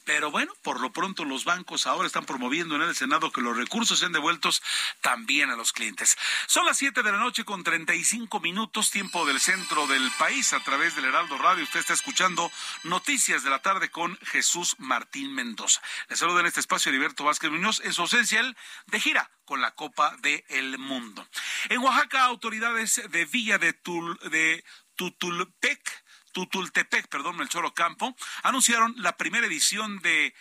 Speaker 1: pero bueno, por lo pronto los bancos ahora están promoviendo en el Senado que los recursos sean devueltos también a los clientes. Son las 7 de la noche con 35 minutos, tiempo del centro del país, a través del Heraldo Radio. Usted está escuchando Noticias de la Tarde con Jesús Martín Mendoza. Le saludo en este espacio Heriberto Vázquez Muñoz, en su esencial de gira con la Copa del Mundo. En Oaxaca, autoridades de Villa de, Tul, de Tutulpec Tutultepec, perdón, el Choro Campo, anunciaron la primera edición de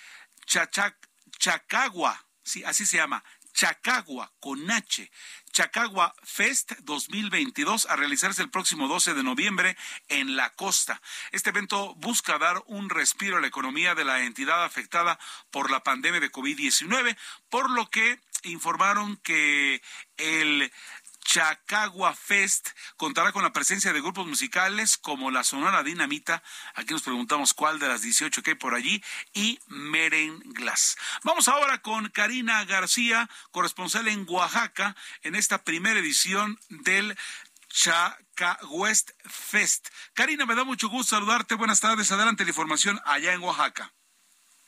Speaker 1: Chacagua, sí, así se llama, Chacagua con H, Chacagua Fest 2022 a realizarse el próximo 12 de noviembre en la costa. Este evento busca dar un respiro a la economía de la entidad afectada por la pandemia de COVID-19, por lo que informaron que el Chacagua Fest contará con la presencia de grupos musicales como la Sonora Dinamita, aquí nos preguntamos cuál de las 18 que hay por allí, y Merenglas. Vamos ahora con Karina García, corresponsal en Oaxaca, en esta primera edición del West Fest. Karina, me da mucho gusto saludarte. Buenas tardes. Adelante la información allá en Oaxaca.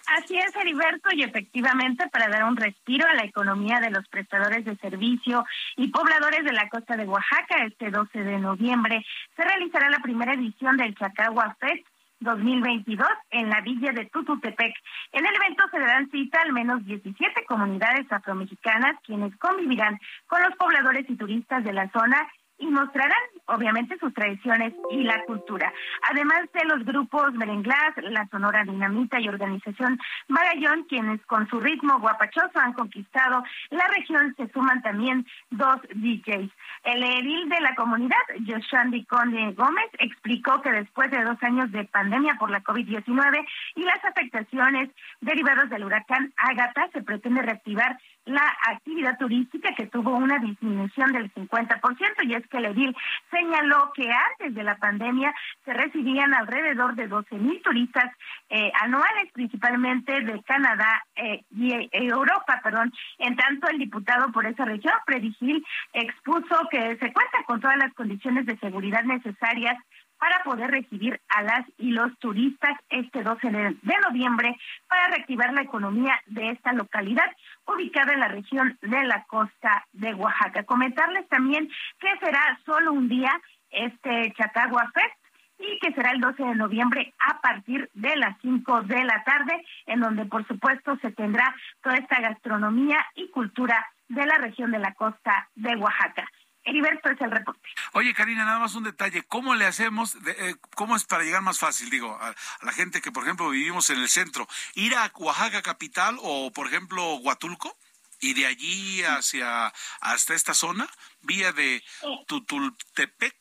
Speaker 22: Así es, Heriberto, y efectivamente para dar un respiro a la economía de los prestadores de servicio y pobladores de la costa de Oaxaca, este 12 de noviembre se realizará la primera edición del Chacagua Fest 2022 en la villa de Tututepec. En el evento se darán cita al menos 17 comunidades afromexicanas quienes convivirán con los pobladores y turistas de la zona y mostrarán obviamente sus tradiciones y la cultura. Además de los grupos Merenglás, la Sonora Dinamita y Organización Magallón, quienes con su ritmo guapachoso han conquistado la región, se suman también dos DJs. El edil de la comunidad, Yoshandi Conde Gómez, explicó que después de dos años de pandemia por la COVID-19 y las afectaciones derivadas del huracán Ágata, se pretende reactivar la actividad turística que tuvo una disminución del 50% y es que el edil señaló que antes de la pandemia se recibían alrededor de 12 mil turistas eh, anuales, principalmente de Canadá eh, y eh, Europa, perdón. En tanto, el diputado por esa región, Predigil, expuso que se cuenta con todas las condiciones de seguridad necesarias para poder recibir a las y los turistas este 12 de noviembre para reactivar la economía de esta localidad ubicada en la región de la costa de Oaxaca. Comentarles también que será solo un día este Chacagua Fest y que será el 12 de noviembre a partir de las 5 de la tarde, en donde por supuesto se tendrá toda esta gastronomía y cultura de la región de la costa de Oaxaca. Heriberto es el reporte.
Speaker 1: Oye, Karina, nada más un detalle. ¿Cómo le hacemos, eh, cómo es para llegar más fácil, digo, a, la gente que, por ejemplo, vivimos en el centro? ¿Ir a Oaxaca capital o, por ejemplo, Huatulco? Y de allí hacia, hasta esta zona, vía de Tutultepec.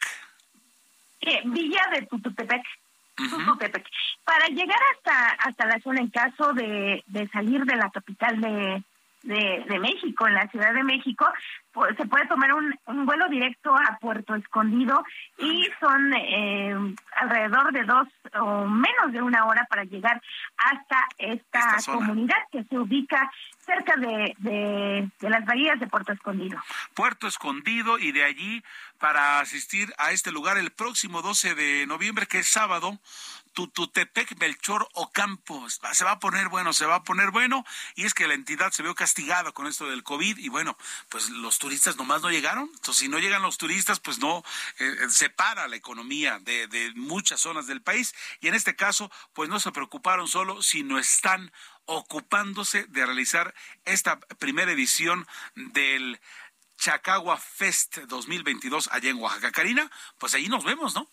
Speaker 22: Eh, villa de Tutultepec. Para llegar hasta, hasta la zona, en caso de, de salir de la capital de, de, de, México, en la Ciudad de México, se puede tomar un, un, vuelo directo a Puerto Escondido y son eh, alrededor de dos o menos de una hora para llegar hasta esta, comunidad que se ubica cerca de, de, de, las bahías de Puerto Escondido.
Speaker 1: Puerto Escondido y de allí para asistir a este lugar el próximo 12 de noviembre, que es sábado, Tututepec, Belchor Ocampo. Se va a poner bueno, se va a poner bueno. Y es que la entidad se vio castigada con esto del COVID y bueno, pues los turistas nomás no llegaron. Entonces, si no llegan los turistas, pues no eh, eh, se para la economía de, de muchas zonas del país. Y en este caso, pues no se preocuparon solo, sino están ocupándose de realizar esta primera edición del Chacagua Fest 2022 allá en Oaxaca. Karina, pues ahí nos vemos, ¿no?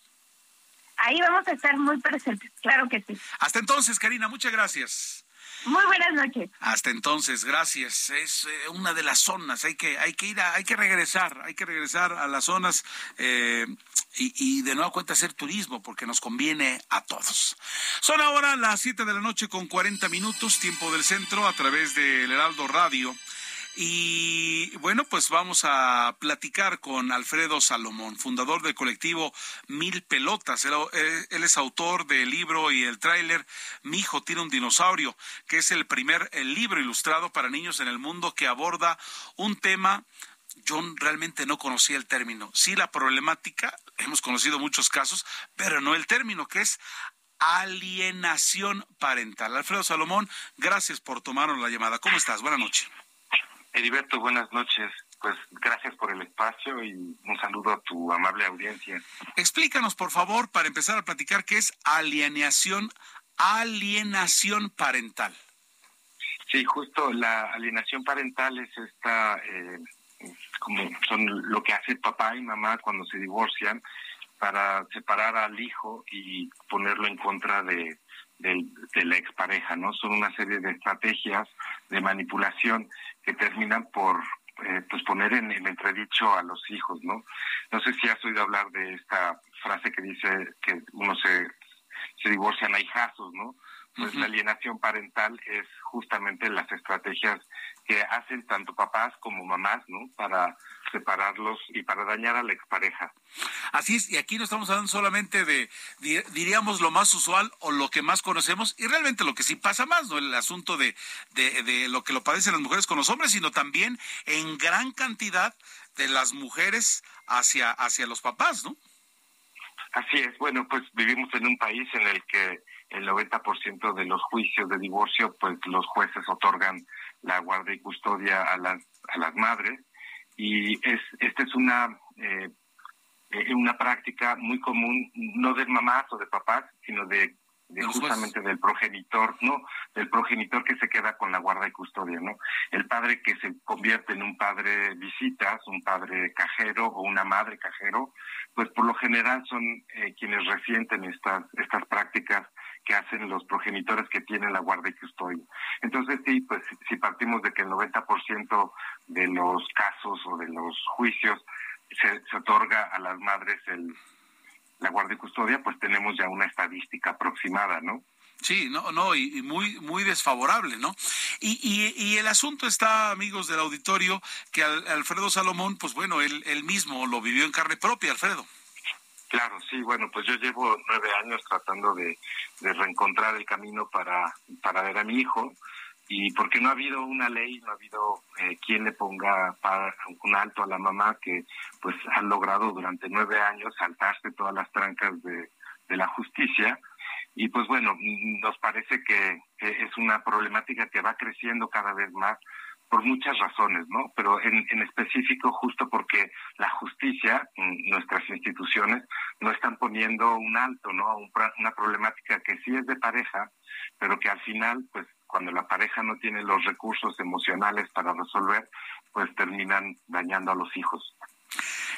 Speaker 22: Ahí vamos a estar muy presentes, claro que sí.
Speaker 1: Hasta entonces, Karina, muchas gracias.
Speaker 22: Muy buenas noches.
Speaker 1: Hasta entonces, gracias. Es eh, una de las zonas. Hay que, hay que ir, a, hay que regresar, hay que regresar a las zonas eh, y, y, de nueva cuenta hacer turismo porque nos conviene a todos. Son ahora las 7 de la noche con 40 minutos, tiempo del centro, a través del Heraldo Radio. Y bueno, pues vamos a platicar con Alfredo Salomón, fundador del colectivo Mil Pelotas. Él, es autor del libro y el tráiler Mi hijo tiene un dinosaurio, que es el primer libro ilustrado para niños en el mundo que aborda un tema yo realmente no conocía el término. Sí, la problemática, hemos conocido muchos casos, pero no el término, que es alienación parental. Alfredo Salomón, gracias por tomarnos la llamada. ¿Cómo estás? Buenas noches.
Speaker 23: Heriberto, buenas noches. Pues gracias por el espacio y un saludo a tu amable audiencia.
Speaker 1: Explícanos, por favor, para empezar a platicar, qué es alienación, alienación parental.
Speaker 23: Sí, justo la alienación parental es esta, eh, como son lo que hace papá y mamá cuando se divorcian para separar al hijo y ponerlo en contra de, de, de la expareja, ¿no? Son una serie de estrategias de manipulación que terminan por eh, pues poner en, el entredicho a los hijos, ¿no? No sé si has oído hablar de esta frase que dice que uno se, se divorcian a hijazos, ¿no? Pues la alienación parental es justamente las estrategias que hacen tanto papás como mamás, ¿no? Para separarlos y para dañar a la expareja.
Speaker 1: Así es, y aquí no estamos hablando solamente de, diríamos, lo más usual o lo que más conocemos, y realmente lo que sí pasa más, ¿no? El asunto de, de, de lo que lo padecen las mujeres con los hombres, sino también en gran cantidad de las mujeres hacia, hacia los papás, ¿no?
Speaker 23: Así es, bueno, pues vivimos en un país en el que el 90% de los juicios de divorcio, pues los jueces otorgan la guardia y custodia a las, a las madres, y es esta es una eh, eh, una práctica muy común no de mamás o de papás sino de, justamente del progenitor no del progenitor que se queda con la guarda y custodia no el padre que se convierte en un padre visitas un padre cajero o una madre cajero pues por lo general son eh, quienes resienten estas estas prácticas que hacen los progenitores que tienen la guardia y custodia. Entonces, sí, pues si partimos de que el 90% de los casos o de los juicios se, se otorga a las madres el, la guardia y custodia, pues tenemos ya una estadística aproximada, ¿no?
Speaker 1: Sí, no, no, y, muy, muy desfavorable, ¿no? Y, y, el asunto está, amigos del auditorio, que Alfredo Salomón, pues bueno, él, él mismo lo vivió en carne propia, Alfredo.
Speaker 23: Claro, sí, bueno, pues yo llevo nueve años tratando de, reencontrar el camino para, para ver a mi hijo. Y porque no ha habido una ley, no ha habido eh, quien le ponga un alto a la mamá que pues ha logrado durante nueve años saltarse todas las trancas de, de la justicia. Y pues bueno, nos parece que, es una problemática que va creciendo cada vez más por muchas razones, ¿no? Pero en, en específico justo porque la justicia, nuestras instituciones, no están poniendo un alto, ¿no? Una problemática que sí es de pareja, pero que al final, pues cuando la pareja no tiene los recursos emocionales para resolver, pues terminan dañando a los hijos.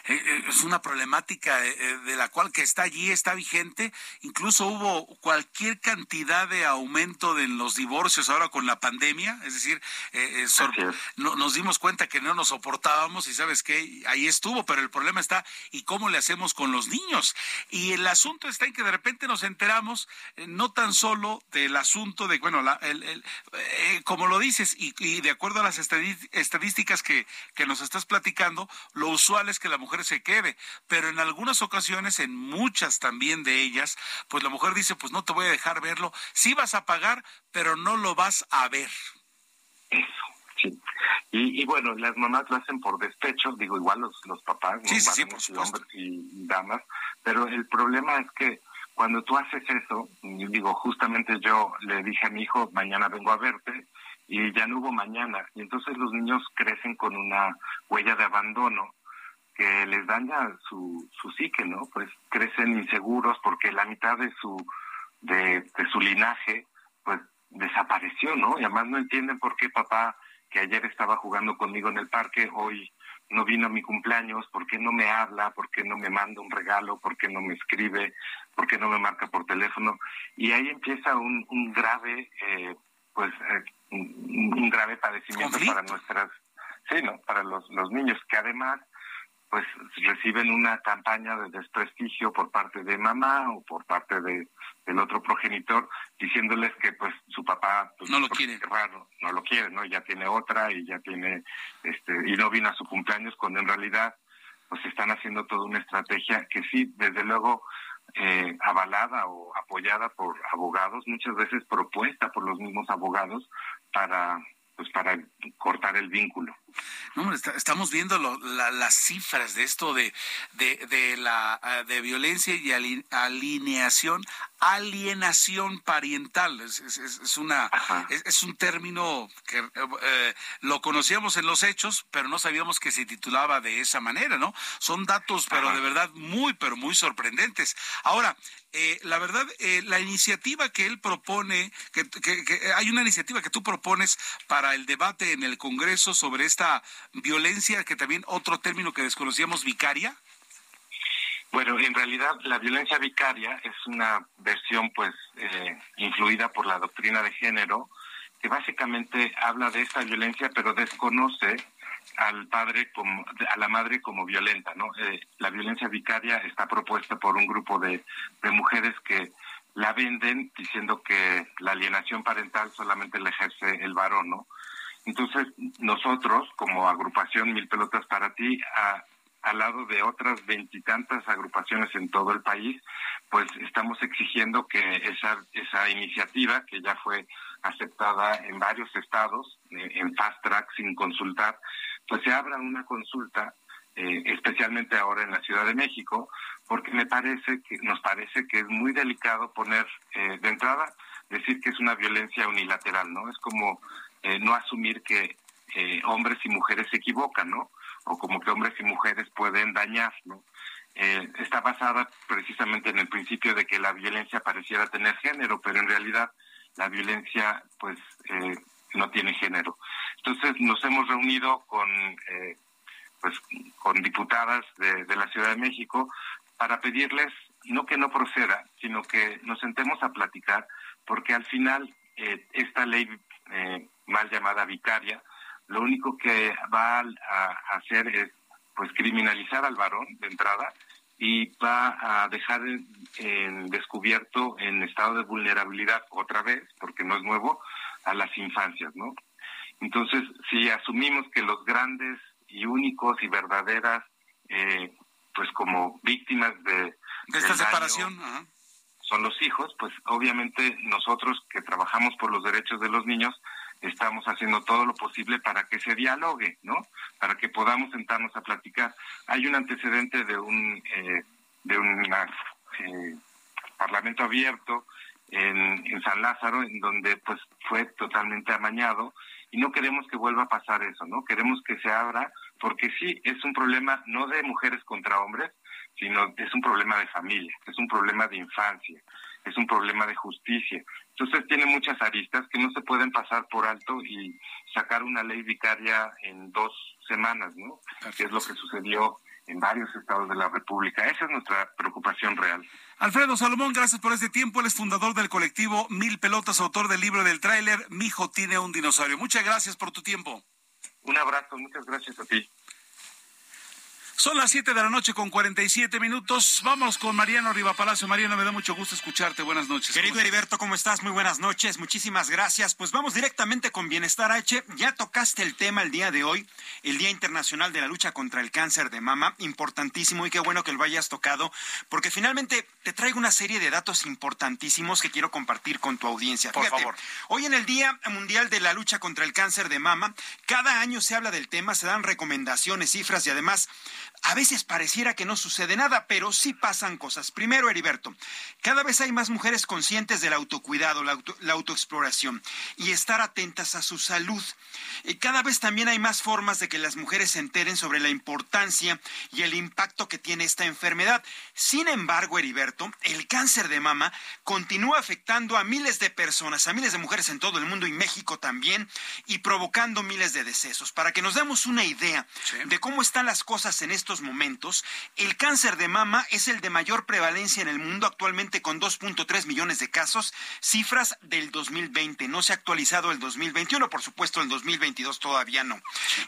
Speaker 1: Eh, eh, es una problemática eh, de la cual que está allí, está vigente. Incluso hubo cualquier cantidad de aumento de los divorcios ahora con la pandemia. Es decir, nos dimos cuenta que no nos soportábamos y sabes que ahí estuvo, pero el problema está y cómo le hacemos con los niños. Y el asunto está en que de repente nos enteramos no tan solo del asunto de, bueno, como lo dices y, y, de acuerdo a las estadísticas que, que nos estás platicando, lo usual es que la mujer se quede, pero en algunas ocasiones, en muchas también de ellas, pues la mujer dice, pues no te voy a dejar verlo, sí vas a pagar, pero no lo vas a ver.
Speaker 23: Eso, sí. Y, bueno, las mamás lo hacen por despecho, digo, igual los, los papás,
Speaker 1: sí, sí, por
Speaker 23: hombres y damas, pero el problema es que cuando tú haces eso, digo, justamente yo le dije a mi hijo, mañana vengo a verte, y ya no hubo mañana. Y entonces los niños crecen con una huella de abandono que les daña su, su psique, ¿no? Pues crecen inseguros porque la mitad de su, de, de su linaje, pues desapareció, ¿no? Y además no entienden por qué papá, que ayer estaba jugando conmigo en el parque, hoy no vino a mi cumpleaños, por qué no me habla, por qué no me manda un regalo, por qué no me escribe, por qué no me marca por teléfono. Y ahí empieza un, un grave, eh, pues, eh, un, grave padecimiento para nuestras, sí, ¿no? Para los, los niños, que además pues reciben una campaña de desprestigio por parte de mamá o por parte de del otro progenitor diciéndoles que pues su papá pues,
Speaker 1: no lo quiere.
Speaker 23: raro no lo quiere no ya tiene otra y ya tiene este y no vino a su cumpleaños cuando en realidad pues están haciendo toda una estrategia que sí desde luego eh, avalada o apoyada por abogados muchas veces propuesta por los mismos abogados para pues para cortar el vínculo.
Speaker 1: No, estamos viendo las cifras de esto de, de, la ah, de violencia y alineación, alienación parental. Es, es, una es, un término que eh, lo conocíamos en los hechos, pero no sabíamos que se titulaba de esa manera, ¿no? Son datos, pero de verdad muy, pero muy sorprendentes. Ahora, eh, la verdad, eh, la iniciativa que él propone, que, hay una iniciativa que tú propones para el debate en el Congreso sobre esta violencia, que también otro término que desconocíamos, vicaria.
Speaker 23: Bueno, en realidad la violencia vicaria es una versión pues eh, influida por la doctrina de género que básicamente habla de esta violencia pero desconoce al padre como a la madre como violenta no eh, la violencia vicaria está propuesta por un grupo de, de mujeres que la venden diciendo que la alienación parental solamente la ejerce el varón no entonces nosotros como agrupación mil pelotas para ti a, al lado de otras veintitantas agrupaciones en todo el país pues estamos exigiendo que esa esa iniciativa que ya fue aceptada en varios estados eh, en fast track sin consultar pues se abra una consulta, eh, especialmente ahora en la Ciudad de México, porque me parece que nos parece que es muy delicado poner eh, de entrada decir que es una violencia unilateral, ¿no? Es como eh, no asumir que hombres y mujeres se equivocan, ¿no? O como que hombres y mujeres pueden dañar, ¿no? está basada precisamente en el principio de que la violencia pareciera tener género, pero en realidad la violencia, pues, no tiene género. Entonces nos hemos reunido con, eh, pues, con diputadas de, la Ciudad de México para pedirles no que no proceda, sino que nos sentemos a platicar, porque al final eh, esta ley eh, mal llamada vicaria, lo único que va a, hacer es pues criminalizar al varón de entrada y va a dejar en, descubierto en estado de vulnerabilidad otra vez, porque no es nuevo, a las infancias, ¿no? Entonces, si asumimos que los grandes y únicos y verdaderas, eh, pues como víctimas de,
Speaker 1: de esta separación,
Speaker 23: son los hijos, pues obviamente nosotros que trabajamos por los derechos de los niños, estamos haciendo todo lo posible para que se dialogue, ¿no? Para que podamos sentarnos a platicar. Hay un antecedente de un eh, de un eh, parlamento abierto en, en San Lázaro, en donde pues fue totalmente amañado y no queremos que vuelva a pasar eso, ¿no? Queremos que se abra porque sí es un problema no de mujeres contra hombres, sino es un problema de familia, es un problema de infancia, es un problema de justicia. Entonces tiene muchas aristas que no se pueden pasar por alto y sacar una ley vicaria en dos semanas, ¿no? Que es lo que sucedió en varios estados de la República. Esa es nuestra preocupación real.
Speaker 1: Alfredo Salomón, gracias por este tiempo. Él es fundador del colectivo Mil Pelotas, autor del libro del tráiler Mi hijo tiene un dinosaurio. Muchas gracias por tu tiempo.
Speaker 23: Un abrazo, muchas gracias a ti.
Speaker 1: Son las 7 de la noche con 47 minutos. Vamos con Mariano Riva Palacio. Mariano, me da mucho gusto escucharte. Buenas noches.
Speaker 24: Querido Heriberto, ¿cómo estás? Muy buenas noches. Muchísimas gracias. Pues vamos directamente con Bienestar H. Ya tocaste el tema el día de hoy, el Día Internacional de la Lucha contra el Cáncer de Mama. Importantísimo y qué bueno que lo hayas tocado, porque finalmente te traigo una serie de datos importantísimos que quiero compartir con tu audiencia.
Speaker 1: Por favor.
Speaker 24: Hoy en el Día Mundial de la Lucha contra el Cáncer de Mama, cada año se habla del tema, se dan recomendaciones, cifras y además a veces pareciera que no sucede nada, pero sí pasan cosas. Primero, Heriberto, cada vez hay más mujeres conscientes del autocuidado, la, autoexploración y estar atentas a su salud. Y cada vez también hay más formas de que las mujeres se enteren sobre la importancia y el impacto que tiene esta enfermedad. Sin embargo, Heriberto, el cáncer de mama continúa afectando a miles de personas, a miles de mujeres en todo el mundo y México también, y provocando miles de decesos. Para que nos demos una idea de cómo están las cosas en estos momentos, el cáncer de mama es el de mayor prevalencia en el mundo actualmente con 2.3 millones de casos, cifras del 2020. No se ha actualizado el 2021, por supuesto el 2022 todavía no.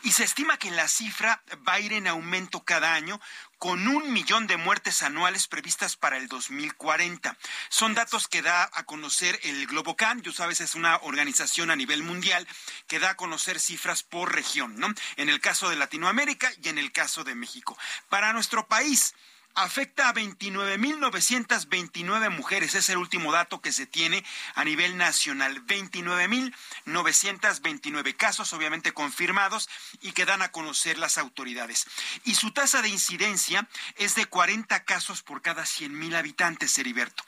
Speaker 24: Y se estima que la cifra va a ir en aumento cada año con un millón de muertes anuales previstas para el 2040. Son datos que da a conocer el Globocan, tú sabes, es una organización a nivel mundial que da a conocer cifras por región, ¿no? En el caso de Latinoamérica y en el caso de México. Para nuestro país, afecta a 29.929 mujeres. Es el último dato que se tiene a nivel nacional. 29.929 casos, obviamente confirmados, y que dan a conocer las autoridades. Y su tasa de incidencia es de 40 casos por cada 100.000 habitantes, Heriberto.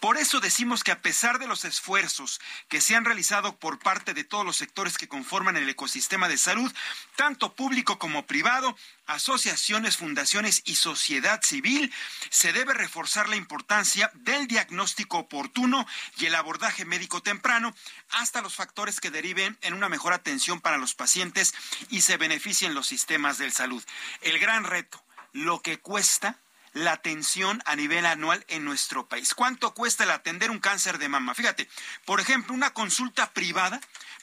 Speaker 24: Por eso decimos que a pesar de los esfuerzos que se han realizado por parte de todos los sectores que conforman el ecosistema de salud, tanto público como privado, asociaciones, fundaciones y sociedad civil, se debe reforzar la importancia del diagnóstico oportuno y el abordaje médico temprano hasta los factores que deriven en una mejor atención para los pacientes y se beneficien los sistemas de salud. El gran reto, lo que cuesta la atención a nivel anual en nuestro país. ¿Cuánto cuesta el atender un cáncer de mama? Fíjate, por ejemplo, una consulta privada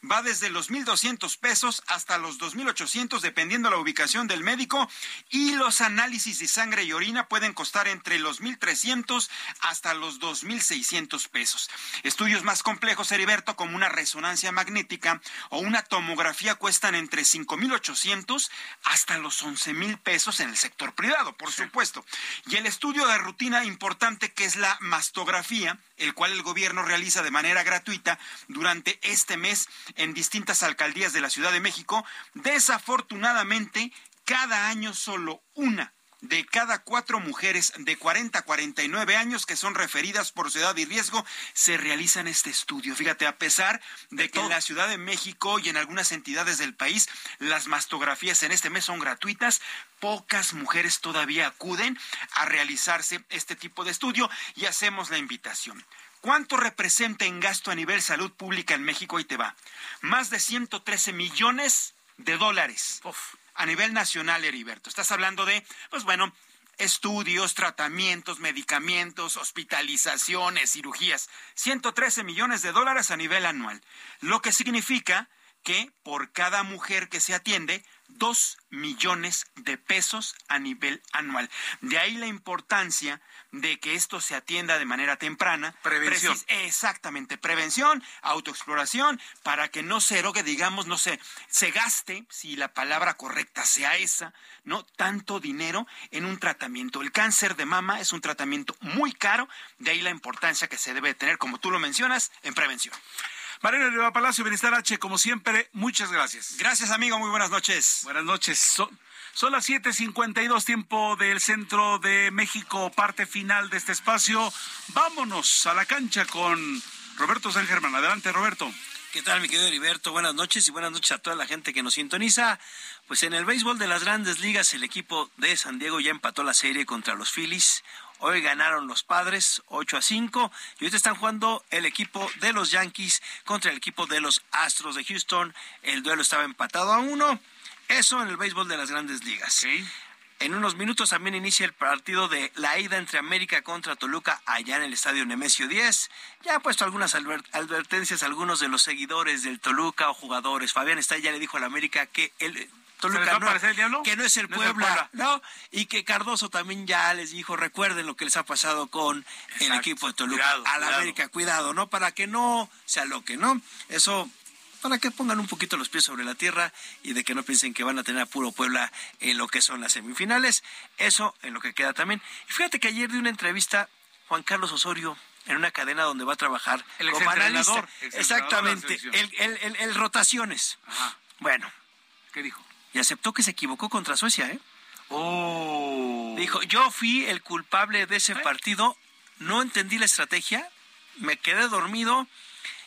Speaker 24: va desde los 1.200 pesos hasta los 2.800 dependiendo la ubicación del médico y los análisis de sangre y orina pueden costar entre los 1.300 hasta los 2.600 pesos. Estudios más complejos, Heriberto, como una resonancia magnética o una tomografía cuestan entre 5.800 hasta los 11.000 pesos en el sector privado, por supuesto. Y el estudio de rutina importante que es la mastografía, el cual el gobierno realiza de manera gratuita durante este mes en distintas alcaldías de la Ciudad de México, desafortunadamente cada año solo una de cada cuatro mujeres de 40 a 49 años que son referidas por su edad y riesgo se realizan este estudio. Fíjate, a pesar de que en la Ciudad de México y en algunas entidades del país las mastografías en este mes son gratuitas, pocas mujeres todavía acuden a realizarse este tipo de estudio y hacemos la invitación. ¿Cuánto representa en gasto a nivel salud pública en México? Y te va. Más de 113 millones de dólares a nivel nacional, Heriberto. Estás hablando de, pues bueno, estudios, tratamientos, medicamentos, hospitalizaciones, cirugías. 113 millones de dólares a nivel anual. Lo que significa que por cada mujer que se atiende, dos millones de pesos a nivel anual. De ahí la importancia de que esto se atienda de manera temprana.
Speaker 1: Prevención.
Speaker 24: exactamente, prevención, autoexploración, para que no se erogue, digamos, no se, se gaste, si la palabra correcta sea esa, ¿no? Tanto dinero en un tratamiento. El cáncer de mama es un tratamiento muy caro, de ahí la importancia que se debe tener, como tú lo mencionas, en prevención.
Speaker 1: Mariano Riva Palacio, Bienestar H, como siempre, muchas gracias.
Speaker 24: Gracias, amigo, muy buenas noches.
Speaker 1: Buenas noches. Son, son las 7:52 tiempo del centro de México, parte final de este espacio. Vámonos a la cancha con Roberto San Germán. Adelante, Roberto.
Speaker 25: ¿Qué tal, mi querido Heriberto? Buenas noches y buenas noches a toda la gente que nos sintoniza. Pues en el béisbol de las grandes ligas, el equipo de San Diego ya empató la serie contra los Phillies. Hoy ganaron los padres 8 a 5 y ahorita están jugando el equipo de los Yankees contra el equipo de los Astros de Houston. El duelo estaba empatado a uno. Eso en el béisbol de las grandes ligas. En unos minutos también inicia el partido de la ida entre América contra Toluca allá en el estadio Nemesio 10. Ya han puesto algunas advertencias a algunos de los seguidores del Toluca o jugadores. Fabián está ya le dijo al América que el Toluca no,
Speaker 1: el
Speaker 25: que no es el Puebla, ¿no? Y que Cardoso también ya les dijo, recuerden lo que les ha pasado con el equipo de Toluca a la América, cuidado, ¿no? Para que no sea lo que ¿no? Eso para que pongan un poquito los pies sobre la tierra y de que no piensen que van a tener a puro Puebla en lo que son las semifinales. Eso en lo que queda también. Y fíjate que ayer di una entrevista Juan Carlos Osorio en una cadena donde va a trabajar
Speaker 1: el
Speaker 25: como
Speaker 1: analista.
Speaker 25: Exactamente, el, el, el, rotaciones. Bueno.
Speaker 1: ¿Qué dijo?
Speaker 25: Y aceptó que se equivocó contra Suecia, ¿eh?
Speaker 1: Oh.
Speaker 25: Dijo, yo fui el culpable de ese partido, no entendí la estrategia, me quedé dormido,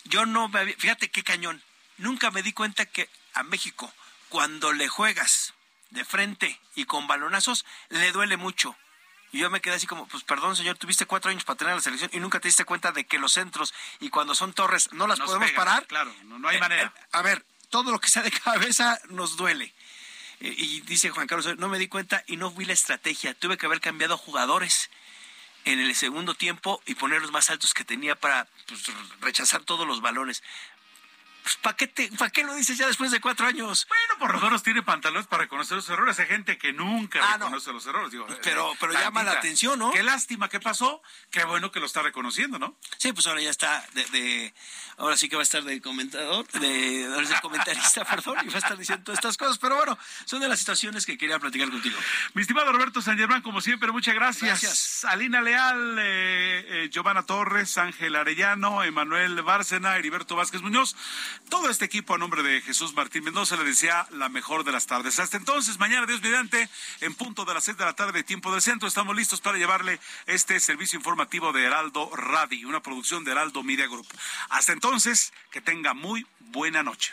Speaker 25: yo no me había... Fíjate qué cañón, nunca me di cuenta que a México, cuando le juegas de frente y con balonazos, le duele mucho. Y yo me quedé así como, pues perdón señor, tuviste cuatro años para tener la selección y nunca te diste cuenta de que los centros y cuando son torres no las podemos parar.
Speaker 1: Claro, no, hay manera.
Speaker 25: Eh, a ver, todo lo que sea de cabeza nos duele. Y dice Juan Carlos, no me di cuenta y no vi la estrategia. Tuve que haber cambiado jugadores en el segundo tiempo y ponerlos más altos que tenía para pues, rechazar todos los balones. Pues, ¿para qué, qué lo dices ya después de cuatro años?
Speaker 1: Bueno, por lo menos tiene pantalones para reconocer los errores. Hay gente que nunca ah, reconoce los errores.
Speaker 25: pero pero llama la atención, ¿no?
Speaker 1: Qué lástima que pasó. Qué bueno que lo está reconociendo, ¿no?
Speaker 25: Sí, pues ahora ya está de, ahora sí que va a estar de comentador, de, de comentarista, perdón, y va a estar diciendo todas estas cosas. Pero bueno, son de las situaciones que quería platicar contigo.
Speaker 1: Mi estimado Roberto San Germán, como siempre, muchas gracias.
Speaker 25: Gracias.
Speaker 1: Alina Leal, eh, eh, Giovanna Torres, Ángel Arellano, Emanuel Bárcena, Heriberto Vázquez Muñoz. Todo este equipo a nombre de Jesús Martín Mendoza le desea la mejor de las tardes. Hasta entonces, mañana, Dios mediante, en punto de las seis de la tarde, tiempo del centro, estamos listos para llevarle este servicio informativo de Heraldo Radio, una producción de Heraldo Media Group. Hasta entonces, que tenga muy buena noche.